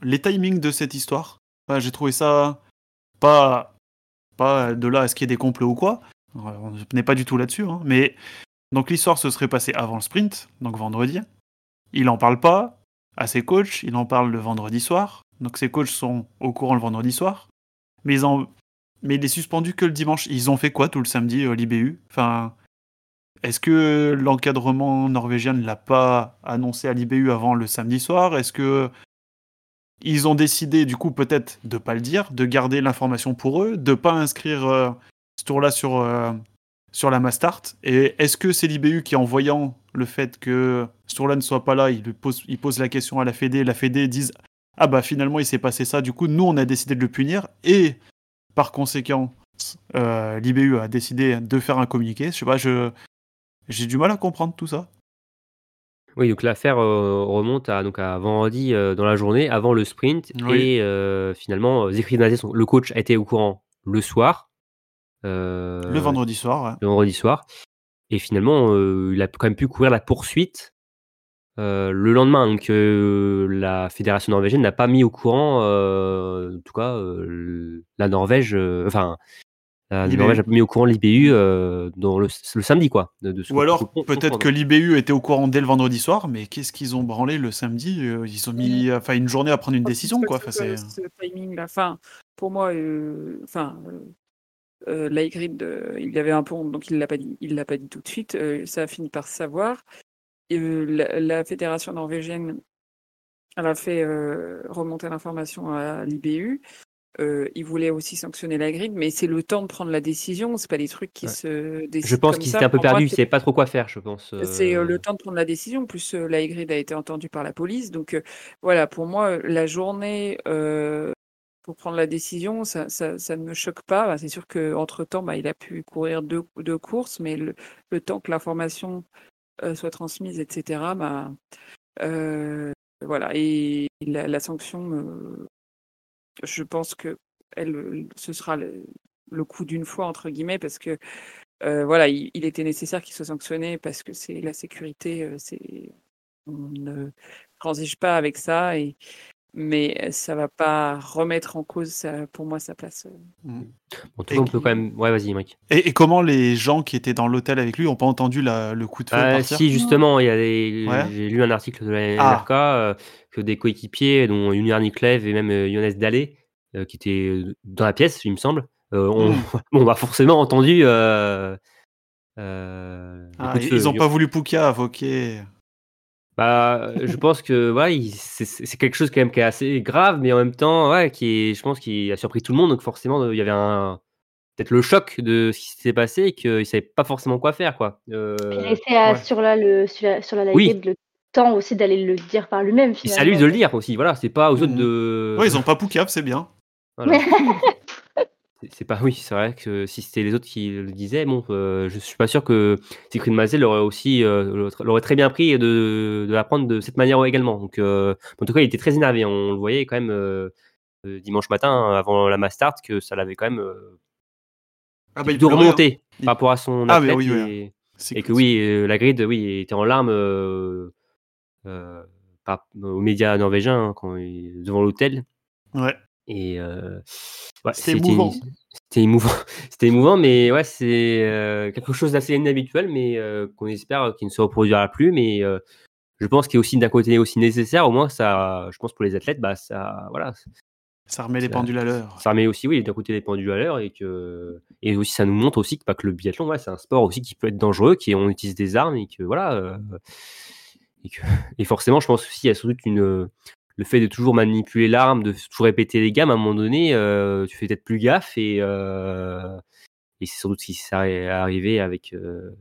les timings de cette histoire. J'ai trouvé ça pas, pas de là à ce qu'il y ait des complots ou quoi. On n'est pas du tout là-dessus. Hein. Mais donc l'histoire se serait passée avant le sprint, donc vendredi. Il en parle pas à ses coachs, il en parle le vendredi soir. Donc ses coachs sont au courant le vendredi soir. Mais, ils ont... mais il est suspendu que le dimanche. Ils ont fait quoi tout le samedi, euh, l'IBU Enfin, est-ce que l'encadrement norvégien ne l'a pas annoncé à l'IBU avant le samedi soir? Est-ce que ils ont décidé du coup peut-être de pas le dire, de garder l'information pour eux, de pas inscrire euh, ce tour-là sur euh, sur la Mastart? Et est-ce que c'est l'IBU qui, en voyant le fait que ce tour-là ne soit pas là, il pose, il pose la question à la Fédé, la Fédé dise ah bah finalement il s'est passé ça, du coup nous on a décidé de le punir et par conséquent euh, l'IBU a décidé de faire un communiqué. Je sais pas, je j'ai du mal à comprendre tout ça. Oui, donc l'affaire euh, remonte à, donc à vendredi euh, dans la journée, avant le sprint. Et finalement, Zikri le coach, a été au courant le soir. le vendredi soir. Le vendredi soir. Et finalement, il a quand même pu courir la poursuite le lendemain. Donc la fédération norvégienne n'a pas mis au courant, en tout cas, la Norvège, enfin la Norvège a mis au courant l'IBU euh, dans le, samedi, quoi. Ou alors, peut-être que l'IBU était au courant dès le vendredi soir, mais qu'est-ce qu'ils ont branlé le samedi euh, Ils ont mis enfin, une journée à prendre une décision, quoi. Enfin, c'est... Ce timing enfin, pour moi, euh, enfin, euh, il y avait un pont, donc il l'a pas dit, il l'a pas dit tout de suite. ça a fini par savoir. La, la, fédération norvégienne, elle a fait remonter l'information à l'IBU. Euh, il voulait aussi sanctionner la grid, mais c'est le temps de prendre la décision. C'est pas des trucs qui se décident. Je pense qu'il s'était un peu perdu. Il savait pas trop quoi faire, je pense. C'est euh, le temps de prendre la décision. Plus euh, la grid a été entendue par la police. Donc voilà, pour moi, la journée pour prendre la décision, ça, ça, ça ne me choque pas. Bah, c'est sûr qu'entre temps, bah, il a pu courir deux, deux courses, mais le, le temps que l'information soit transmise, etc. Bah, voilà. Et la, sanction je pense que ce sera le, coup d'une fois entre guillemets parce que euh, voilà, il, était nécessaire qu'il soit sanctionné parce que c'est la sécurité, euh, on ne transige pas avec ça mais ça va pas remettre en cause ça, pour moi sa place. Euh. Mmh. En tout cas, on peut quand même. Ouais, vas-y, Mike. Et, comment les gens qui étaient dans l'hôtel avec lui n'ont pas entendu le coup de feu ah, Si, justement, il y a des... j'ai lu un article de la NRK ah. que des coéquipiers, dont Junior Niklev et même Younes Dallé, euh, qui était dans la pièce, il me semble, euh, on, mmh. va forcément entendu. Euh, ah, ils n'ont pas voulu Pouka, ok. Bah, je pense que ouais, c'est quelque chose quand même qui est assez grave, mais en même temps, ouais, qui est, je pense, qui a surpris tout le monde. Donc forcément, il y avait un peut-être le choc de ce qui s'est passé et qu'il savait pas forcément quoi faire, quoi. Euh, il sur la le sur la, sur la oui. le temps aussi d'aller le dire par lui-même. C'est à lui de le dire aussi. Voilà, c'est pas aux autres mmh. de. Ouais, ils ont pas Poucap, c'est bien. c'est pas oui, c'est vrai que si c'était les autres qui le disaient, bon, euh, je suis pas sûr que Siegfried Mazel l'aurait aussi euh, l'aurait très bien pris de, de l'apprendre de cette manière également. Donc, euh, en tout cas, il était très énervé. On le voyait quand même dimanche matin avant la Mastart que ça l'avait quand même ah bah, de remonter hein. par rapport à son ah, athlète et, et, que oui, la grid, oui, était en larmes aux médias norvégiens hein, quand devant l'hôtel. Ouais. Et c'était émouvant. C'était émouvant. c'était émouvant, mais ouais, c'est quelque chose d'assez inhabituel, mais qu'on espère qu'il ne se reproduira plus. Mais je pense qu'il est aussi d'un côté aussi nécessaire. Au moins, ça, je pense pour les athlètes, bah ça, voilà. Ça remet les pendules à l'heure. Ça remet aussi, oui, d'un côté les pendules à l'heure et que et aussi ça nous montre aussi que pas que le biathlon, ouais, c'est un sport aussi qui peut être dangereux, qui on utilise des armes et que voilà. et, que, et forcément, je pense aussi il y a sans doute une le fait de toujours manipuler l'arme, de toujours répéter les gammes, à un moment donné, euh, tu fais peut-être plus gaffe et, euh, et c'est sans doute ce qui s'est arrivé avec euh,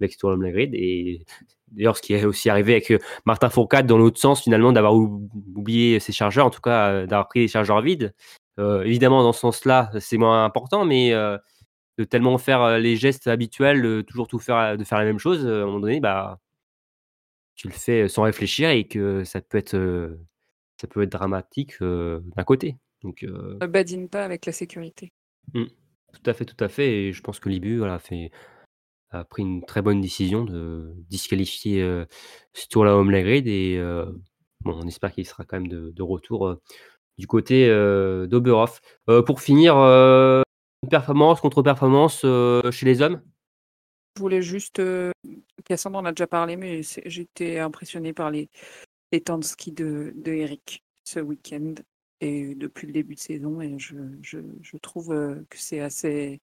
avec Sturm Grid. Et d'ailleurs, ce qui est aussi arrivé avec euh, Martin Fourcade dans l'autre sens, finalement, d'avoir oublié ses chargeurs, en tout cas, d'avoir pris les chargeurs vides. Évidemment, dans ce sens-là, c'est moins important, mais de tellement faire les gestes habituels, de toujours tout faire, de faire la même chose, à un moment donné, bah, tu le fais sans réfléchir et que ça peut être, ça peut être dramatique d'un côté. Donc, ne badine pas avec la sécurité. Mmh. Tout à fait, tout à fait. Et je pense que l'IBU voilà, fait, a pris une très bonne décision de disqualifier euh, Sturla Homlegrid. Et bon, on espère qu'il sera quand même de, retour du côté d'Oberhof. pour finir, performance, contre-performance chez les hommes? Je voulais juste. Cassandre en a déjà parlé, mais j'étais impressionné par les, les temps de ski de, de Eric ce week-end et depuis le début de saison. Et je, je, je trouve que c'est assez,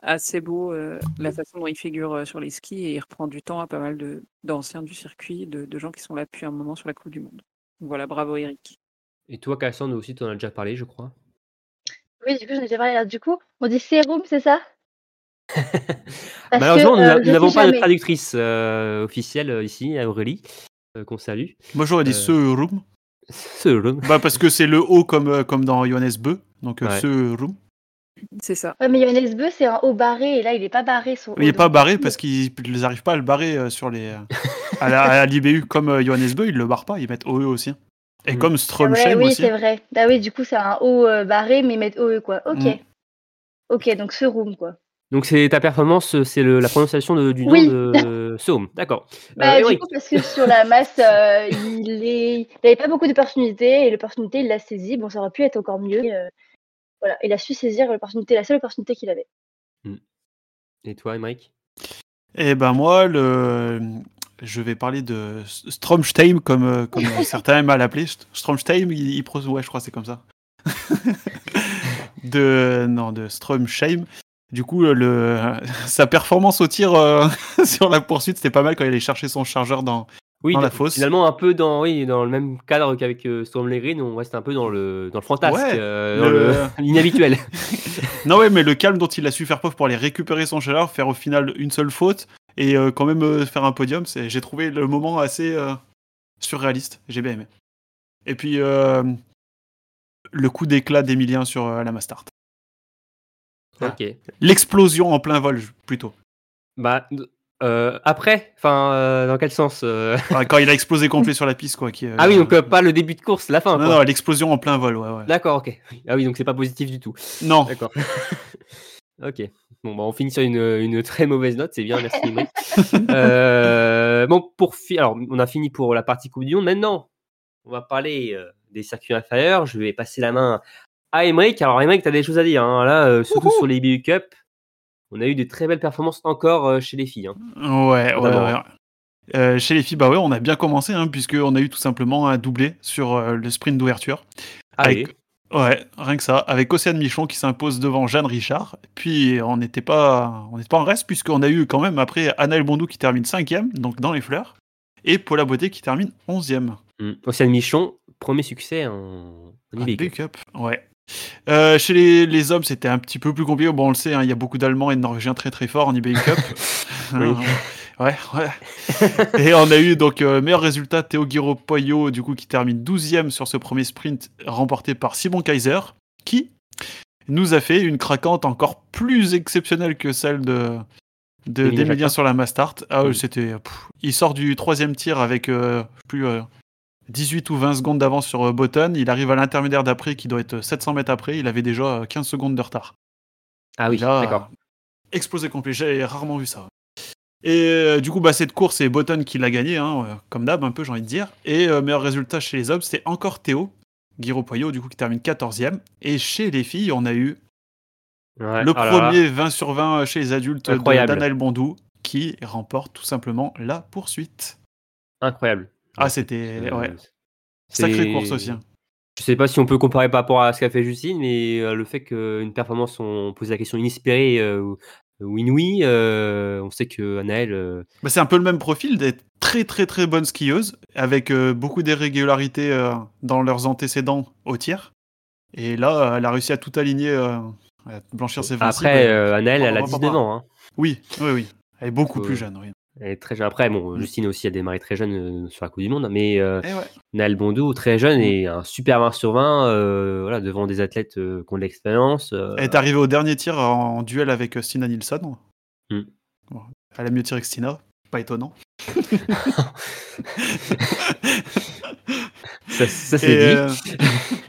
assez beau la façon dont il figure sur les skis et il reprend du temps à pas mal d'anciens du circuit, de, de, gens qui sont là depuis un moment sur la Coupe du Monde. voilà, bravo Eric. Et toi, Cassandre, aussi, tu en as déjà parlé, je crois. Oui, du coup, j'en ai déjà parlé. Du coup, on dit sérum, c'est ça? Malheureusement, nous n'avons pas de traductrice officielle ici, à Aurélie, qu'on salue. Moi, j'aurais dit serum. Serum. Bah, parce que c'est le O comme, comme dans Johannes Beu, donc ouais. serum. C'est ça. Ouais, mais Johannes Beu, c'est un haut barré, et là, il n'est pas barré. Son il n'est pas barré parce qu'ils n'arrivent pas à le barrer sur les, à l'IBU. Comme Johannes Beu, ils ne le barrent pas, ils mettent OE aussi. Et mm. comme Stromsheim ouais, oui, aussi. Oui, c'est vrai. Ah oui, du coup, c'est un haut barré, mais ils mettent OE, quoi. Ok. Mm. Ok, donc Serum, quoi. Donc c'est ta performance, c'est la prononciation de, du nom oui. de Serum, d'accord. Bah, euh, du coup, parce que sur la masse, euh, il n'avait pas beaucoup d'opportunités, et l'opportunité, il l'a saisie. Bon, ça aurait pu être encore mieux. Euh, voilà, il a su saisir l'opportunité, la seule opportunité qu'il avait. Mm. Et toi, Mike Eh ben moi, le... je vais parler de Stromstein, comme, comme certains aiment à l'appeler. Stromstein, il, il ouais, je crois que c'est comme ça. de non, de Stromsheim. Du coup, le, sa performance au tir euh, sur la poursuite, c'était pas mal quand il allait chercher son chargeur dans, oui, dans la fosse. Finalement, un peu dans, oui, dans le même cadre qu'avec euh, Storm Green, on reste un peu dans le, dans le fantasque, Ouais, euh, dans le- l'inhabituel. Non, ouais, mais le calme dont il a su faire preuve pour aller récupérer son chargeur, faire au final une seule faute et euh, quand même euh, faire un podium, j'ai trouvé le moment assez euh, surréaliste. J'ai bien aimé. Et puis, euh, le coup d'éclat d'Emilien sur euh, la Mastart. Ok. L'explosion en plein vol, plutôt. Bah, euh, après, enfin, euh, dans quel sens euh Enfin, quand il a explosé complet sur la piste, quoi. Qui, euh, Ah oui, donc euh, pas le début de course, la fin. Non, quoi. non, l'explosion en plein vol, ouais, ouais. D'accord, ok. Ah oui, donc c'est pas positif du tout. Non, D'accord. ok. Bon, bah, on finit sur une, une très mauvaise note, c'est bien, merci. Euh, bon, pour fi- alors, on a fini pour la partie Coupe du Monde. Maintenant, on va parler euh, des circuits inférieurs. Je vais passer la main à Emmerich. Alors, Emmerich, tu as des choses à dire. hein. Là, euh, surtout sur les BU Cup, on a eu de très belles performances encore euh, chez les filles. hein. Ouais, ouais, ouais. Euh, chez les filles, bah ouais, on a bien commencé, hein, puisqu'on a eu tout simplement un doublé sur le sprint d'ouverture. Ah Avec-. Ouais, rien que ça. Avec Océane Michon qui s'impose devant Jeanne Richard. Puis on n'était pas, on pas en reste, puisqu'on a eu quand même après Anaël Bondou qui termine cinquième, donc dans les fleurs, et Paula Beauté qui termine onzième. Mm. Océane Michon, premier succès en, en Ah. Cup, ouais. Euh, chez les, les hommes, c'était un petit peu plus compliqué. Bon, on le sait, hein, il y a beaucoup d'Allemands et de Norvégiens très très forts en IBU Cup. Oui. ouais, ouais. et on a eu donc euh, meilleur résultat Théo Guiro du coup, qui termine 12e sur ce premier sprint remporté par Simon Kaiser, qui nous a fait une craquante encore plus exceptionnelle que celle de de- D'Emilien sur la Mastart. Ah, Oui. c'était. il sort du troisième tir avec euh, plus 18 ou 20 secondes d'avance sur euh, Button. Il arrive à l'intermédiaire d'après, qui doit être 700 mètres après. Il avait déjà euh, 15 secondes de retard. Ah oui, d'accord. Explosé complet. J'ai rarement vu ça. Et euh, du coup, bah, cette course, c'est Button qui l'a gagné, hein, euh, comme d'hab, un peu, j'ai envie de dire. Et euh, meilleur résultat chez les hommes, c'était encore Théo, Guiro Poyo, du coup, qui termine 14e. Et chez les filles, on a eu Ouais, le oh là. premier 20 sur 20 chez les adultes de- d'Anaël Bondou, qui remporte tout simplement la poursuite. Incroyable. Ah, c'était. Euh, Ouais. c'est- Sacrée course aussi. hein. Je sais pas si on peut comparer par rapport à ce qu'a fait Justine, mais euh, le fait qu'une performance, on pose la question inespérée euh, ou, ou inouïe, euh, on sait que Anaël, euh, Bah, c'est un peu le même profil d'être très très très bonne skieuse, avec euh, beaucoup d'irrégularités euh, dans leurs antécédents au tir. Et là, elle a réussi à tout aligner, euh, à blanchir ses 26. après, euh, Anaël, elle a on va pas 19 ans. hein. Oui, oui, oui. Elle est beaucoup Euh, plus jeune, oui. Elle est très jeune. Après, bon, Mm. Justine aussi a démarré très jeune euh, sur la Coupe du Monde, mais euh, Eh ouais. Naël Bondou, très jeune et un super 20 sur 20, euh, voilà, devant des athlètes qui ont de l'expérience. Elle est arrivée au dernier tir en duel avec Stina Nilsson. Mm. Bon, elle a mieux tiré que Stina, pas étonnant. ça, ça, c'est dit.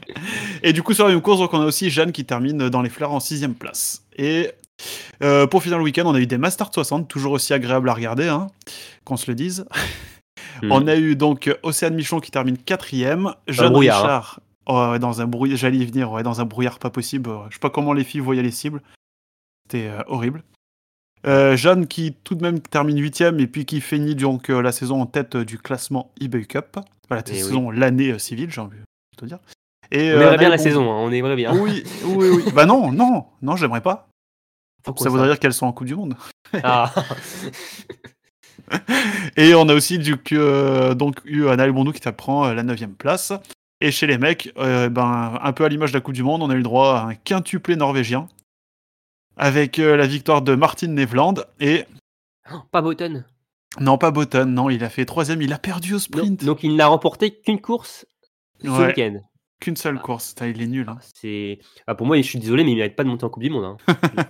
et du coup, sur la même course, donc, on a aussi Jeanne qui termine dans les fleurs en sixième place. Et euh, pour finir le week-end, on a eu des Masters 60, toujours aussi agréable à regarder, hein, qu'on se le dise. Mm. On a eu donc Océane Michon qui termine quatrième, Jeanne hein. Richard. oh, dans un brouillard, j'allais y venir, ouais, dans un brouillard pas possible. Je sais pas comment les filles voyaient les cibles. C'était euh, horrible. Euh, Jeanne qui tout de même termine huitième et puis qui finit donc euh, la saison en tête euh, du classement eBay Cup. Voilà, la Eh saison, l'année euh, civile, j'ai envie de te dire. Et, On euh, aimerait bien la saison, hein, on aimerait bien. Oui, oui, oui. bah non, non, non, j'aimerais pas. Pourquoi ça voudrait dire qu'elles sont en Coupe du Monde. Ah. Et on a aussi du, euh, donc eu Anaël Bondou qui prend euh, la 9 place. Et chez les mecs, euh, ben, un peu à l'image de la Coupe du Monde, on a eu le droit à un quintuplé norvégien. Avec euh, la victoire de Martin Nevland. Et Oh, Pas Button. non, pas Botten, non, il a fait troisième, il a perdu au Donc, sprint. donc il n'a remporté qu'une course ce Ouais. week-end. Qu'une seule course, Putain, il est nul. hein. C'est... Ah, pour moi, je suis désolé, mais il mérite pas de monter en Coupe du Monde. hein.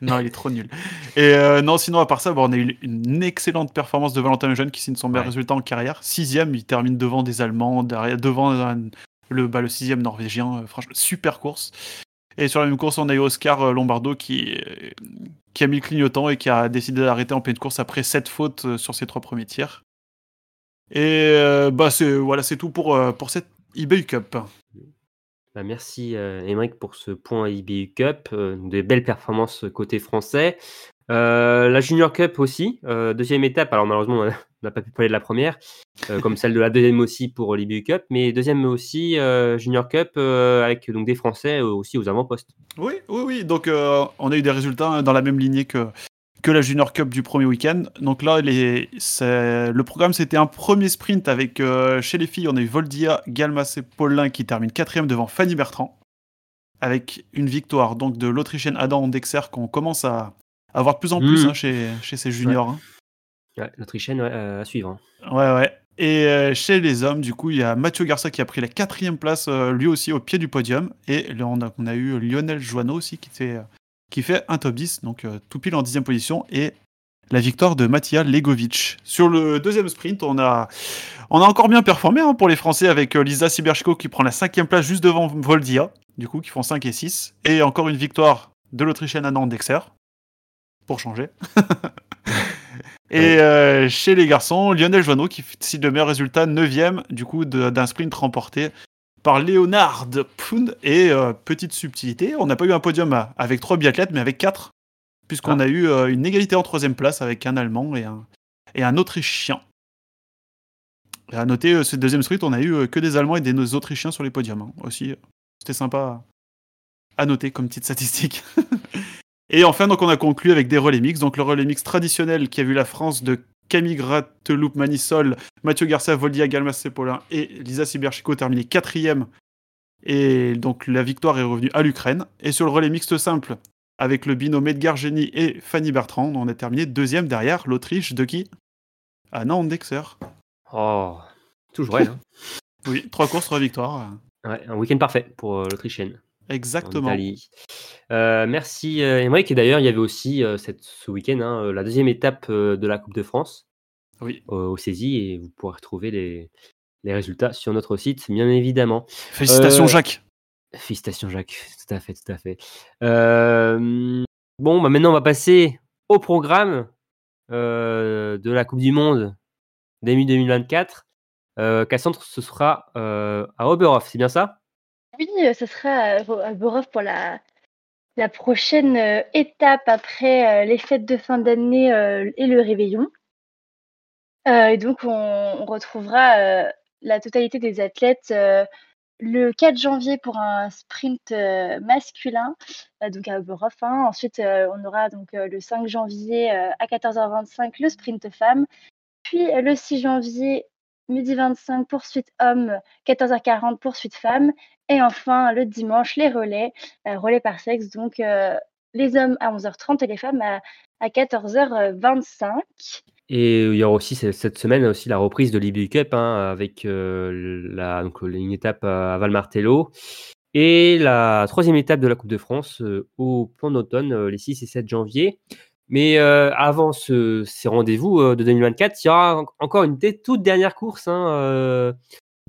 Non, il est trop nul. Et euh, non, sinon, à part ça, bon, on a eu une excellente performance de Valentin Lejeune qui signe son meilleur Ouais. résultat en carrière. Sixième, il termine devant des Allemands, derrière, devant un- le, bah, le sixième Norvégien. Euh, franchement, super course. Et sur la même course, on a eu Oscar euh, Lombardo qui, euh, qui a mis le clignotant et qui a décidé d'arrêter en pleine course après sept fautes sur ses trois premiers tirs. Et bah, c'est, voilà, c'est tout pour, pour cette eBay Cup. Bah, merci euh, Émeric pour ce point IBU Cup, euh, des belles performances côté français. Euh, la Junior Cup aussi, euh, deuxième étape, alors malheureusement on n'a pas pu parler de la première, euh, comme celle de la deuxième aussi pour l'IBU Cup, mais deuxième aussi Junior Cup avec donc des Français aussi aux avant-postes. Oui, oui, oui. Donc, on a eu des résultats hein, dans la même lignée que, que la Junior Cup du premier week-end. Donc là, les, le programme, c'était un premier sprint avec, euh, chez les filles, on a eu Voldia, Galmas et Paulin qui terminent quatrième devant Fanny Bertrand. Avec une victoire donc de l'Autrichienne Adam Dexer qu'on commence à avoir de plus en plus Mhm. hein, chez, chez ces juniors. hein. Ouais, L'Autrichienne ouais, euh, à suivre. hein. Ouais, ouais. Et euh, chez les hommes, du coup, il y a Mathieu Garça qui a pris la quatrième place, lui aussi au pied du podium. Et là, on a, on a eu Lionel Joanneau aussi qui euh, qui fait un top 10, donc euh, tout pile en dixième position. Et la victoire de Mattia Legovic. Sur le deuxième sprint, on a, on a encore bien performé hein, pour les Français avec euh, Lisa Siberchko qui prend la cinquième place juste devant Voldia, du coup, qui font 5 et 6. Et encore une victoire de l'Autrichienne Anna Dexer, pour changer. Et euh, chez les garçons, Lionel Joanneau qui fait le meilleur résultat, 9ème du coup d'un sprint remporté par Leonard Pfund. Et euh, petite subtilité, on n'a pas eu un podium avec trois biathlètes, mais avec quatre, puisqu'on Ah. a eu euh, une égalité en troisième place avec un Allemand et un, et un Autrichien. Et à noter, euh, ce deuxième sprint, on a eu euh, que des Allemands et des Autrichiens sur les podiums hein, aussi. C'était sympa à noter comme petite statistique. Et enfin, donc, on a conclu avec des relais mix. Donc, le relais mix traditionnel qui a vu la France de Camille Grateloup, Manisol, Mathieu Garcia, Voldia, Galmas Sepolin et Lisa Siberchico terminé quatrième. Et donc, la victoire est revenue à l'Ukraine. Et sur le relais mixte simple, avec le binôme Edgar Geni et Fanny Bertrand, on a terminé deuxième derrière l'Autriche de qui? Anna Andexer. Oh, toujours elle. hein. Oui, trois courses, trois victoires. Ouais, un week-end parfait pour euh, en Exactement. Italie. Euh, merci euh, Émeric. Et d'ailleurs, il y avait aussi euh, cette, ce week-end hein, euh, la deuxième étape euh, de la Coupe de France Oui. euh, au saisie et vous pourrez retrouver les, les résultats sur notre site, bien évidemment. Félicitations, Euh, Jacques. Félicitations Jacques, tout à fait, tout à fait. Euh, bon, bah maintenant on va passer au programme euh, de la Coupe du Monde d'EMU 2024. Euh, Cassandre, ce sera euh, à Oberhof, c'est bien ça? Oui, euh, ce sera à Ro- à Borov pour la, prochaine euh, étape après euh, les fêtes de fin d'année euh, et le réveillon. Euh, et donc, on, retrouvera euh, la totalité des athlètes euh, le 4 janvier pour un sprint euh, masculin, euh, donc à Oberhof. hein. Ensuite, euh, on aura donc euh, le 5 janvier euh, à 14h25 le sprint femme. Puis euh, le 6 janvier, midi 25, poursuite homme, 14h40 poursuite femme. Et enfin, le dimanche, les relais, euh, relais par sexe, donc euh, les hommes à 11h30 et les femmes à à 14h25. Et il y aura aussi ce- cette semaine aussi la reprise de l'IBU Cup hein, avec euh, la, donc, une étape à Valmartello et la troisième étape de la Coupe de France euh, au plan d'automne euh, les 6 et 7 janvier. Mais euh, avant ce- ces rendez-vous euh, de 2024, il y aura en- encore une toute dernière course hein, euh,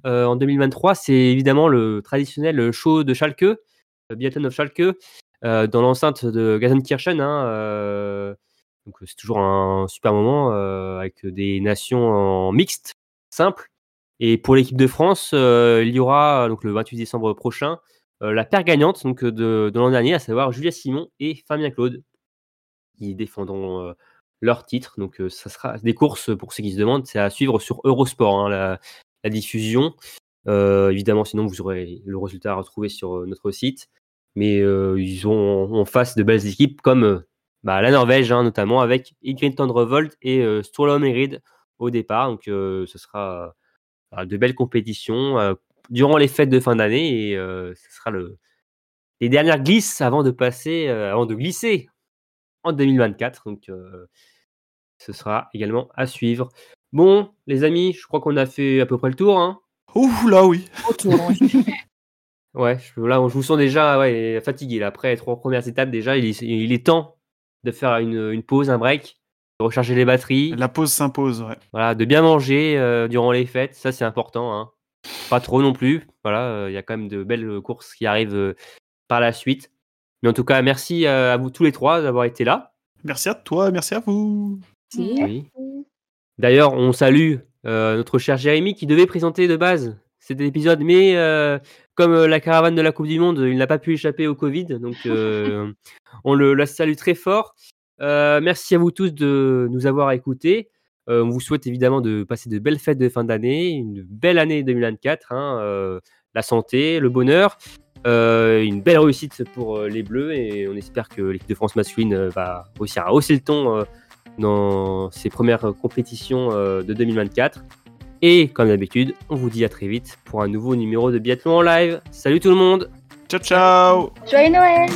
en 2023. C'est évidemment le traditionnel show de Schalke, le Biathlon of Schalke, dans l'enceinte de Gelsenkirchen. Hein, donc c'est toujours un super moment avec des nations en mixte, simple. Et pour l'équipe de France, il y aura donc le 28 décembre prochain la paire gagnante donc, de, de l'an dernier, à savoir Julia Simon et Fabien Claude, qui défendront euh, leur titre. Donc euh, ça sera des courses pour ceux qui se demandent, c'est à suivre sur Eurosport, hein, la, diffusion. Euh, évidemment, sinon vous aurez le résultat à retrouver sur notre site. Mais ils ont en face de belles équipes comme bah, la Norvège, hein, notamment avec Ingrid Tandrevold et euh, Sturla Merid au départ. Donc ce sera euh, de belles compétitions durant les fêtes de fin d'année et ce sera le, les dernières glisses avant de passer, avant de glisser en 2024. Donc euh, ce sera également à suivre. Bon, les amis, je crois qu'on a fait à peu près le tour. Hein. Ouh là oui. Ouais, je, là, je vous sens déjà ouais, fatigué. Là. Après les trois premières étapes, déjà, il est, il est temps de faire une, une pause, un break, de recharger les batteries, La pause s'impose, ouais. voilà, de bien manger euh, durant les fêtes. Ça, c'est important. Hein. Pas trop non plus. Voilà, euh, il y a quand même de belles courses qui arrivent euh, par la suite. Mais en tout cas, merci euh, à vous tous les trois d'avoir été là. Merci à toi, merci à vous. Oui. D'ailleurs, on salue euh, notre cher Jérémy qui devait présenter de base cet épisode, mais euh, comme la caravane de la Coupe du Monde, il n'a pas pu échapper au Covid, donc euh, on le, la salue très fort. Euh, merci à vous tous de nous avoir écoutés. Euh, on vous souhaite évidemment de passer de belles fêtes de fin d'année, une belle année 2024, hein, euh, la santé, le bonheur, euh, une belle réussite pour euh, les Bleus et on espère que l'équipe de France masculine euh, va réussir à hausser le ton euh, dans ses premières compétitions euh, de 2024. Et comme d'habitude, on vous dit à très vite pour un nouveau numéro de Biathlon en live. Salut tout le monde Ciao ciao Joyeux Noël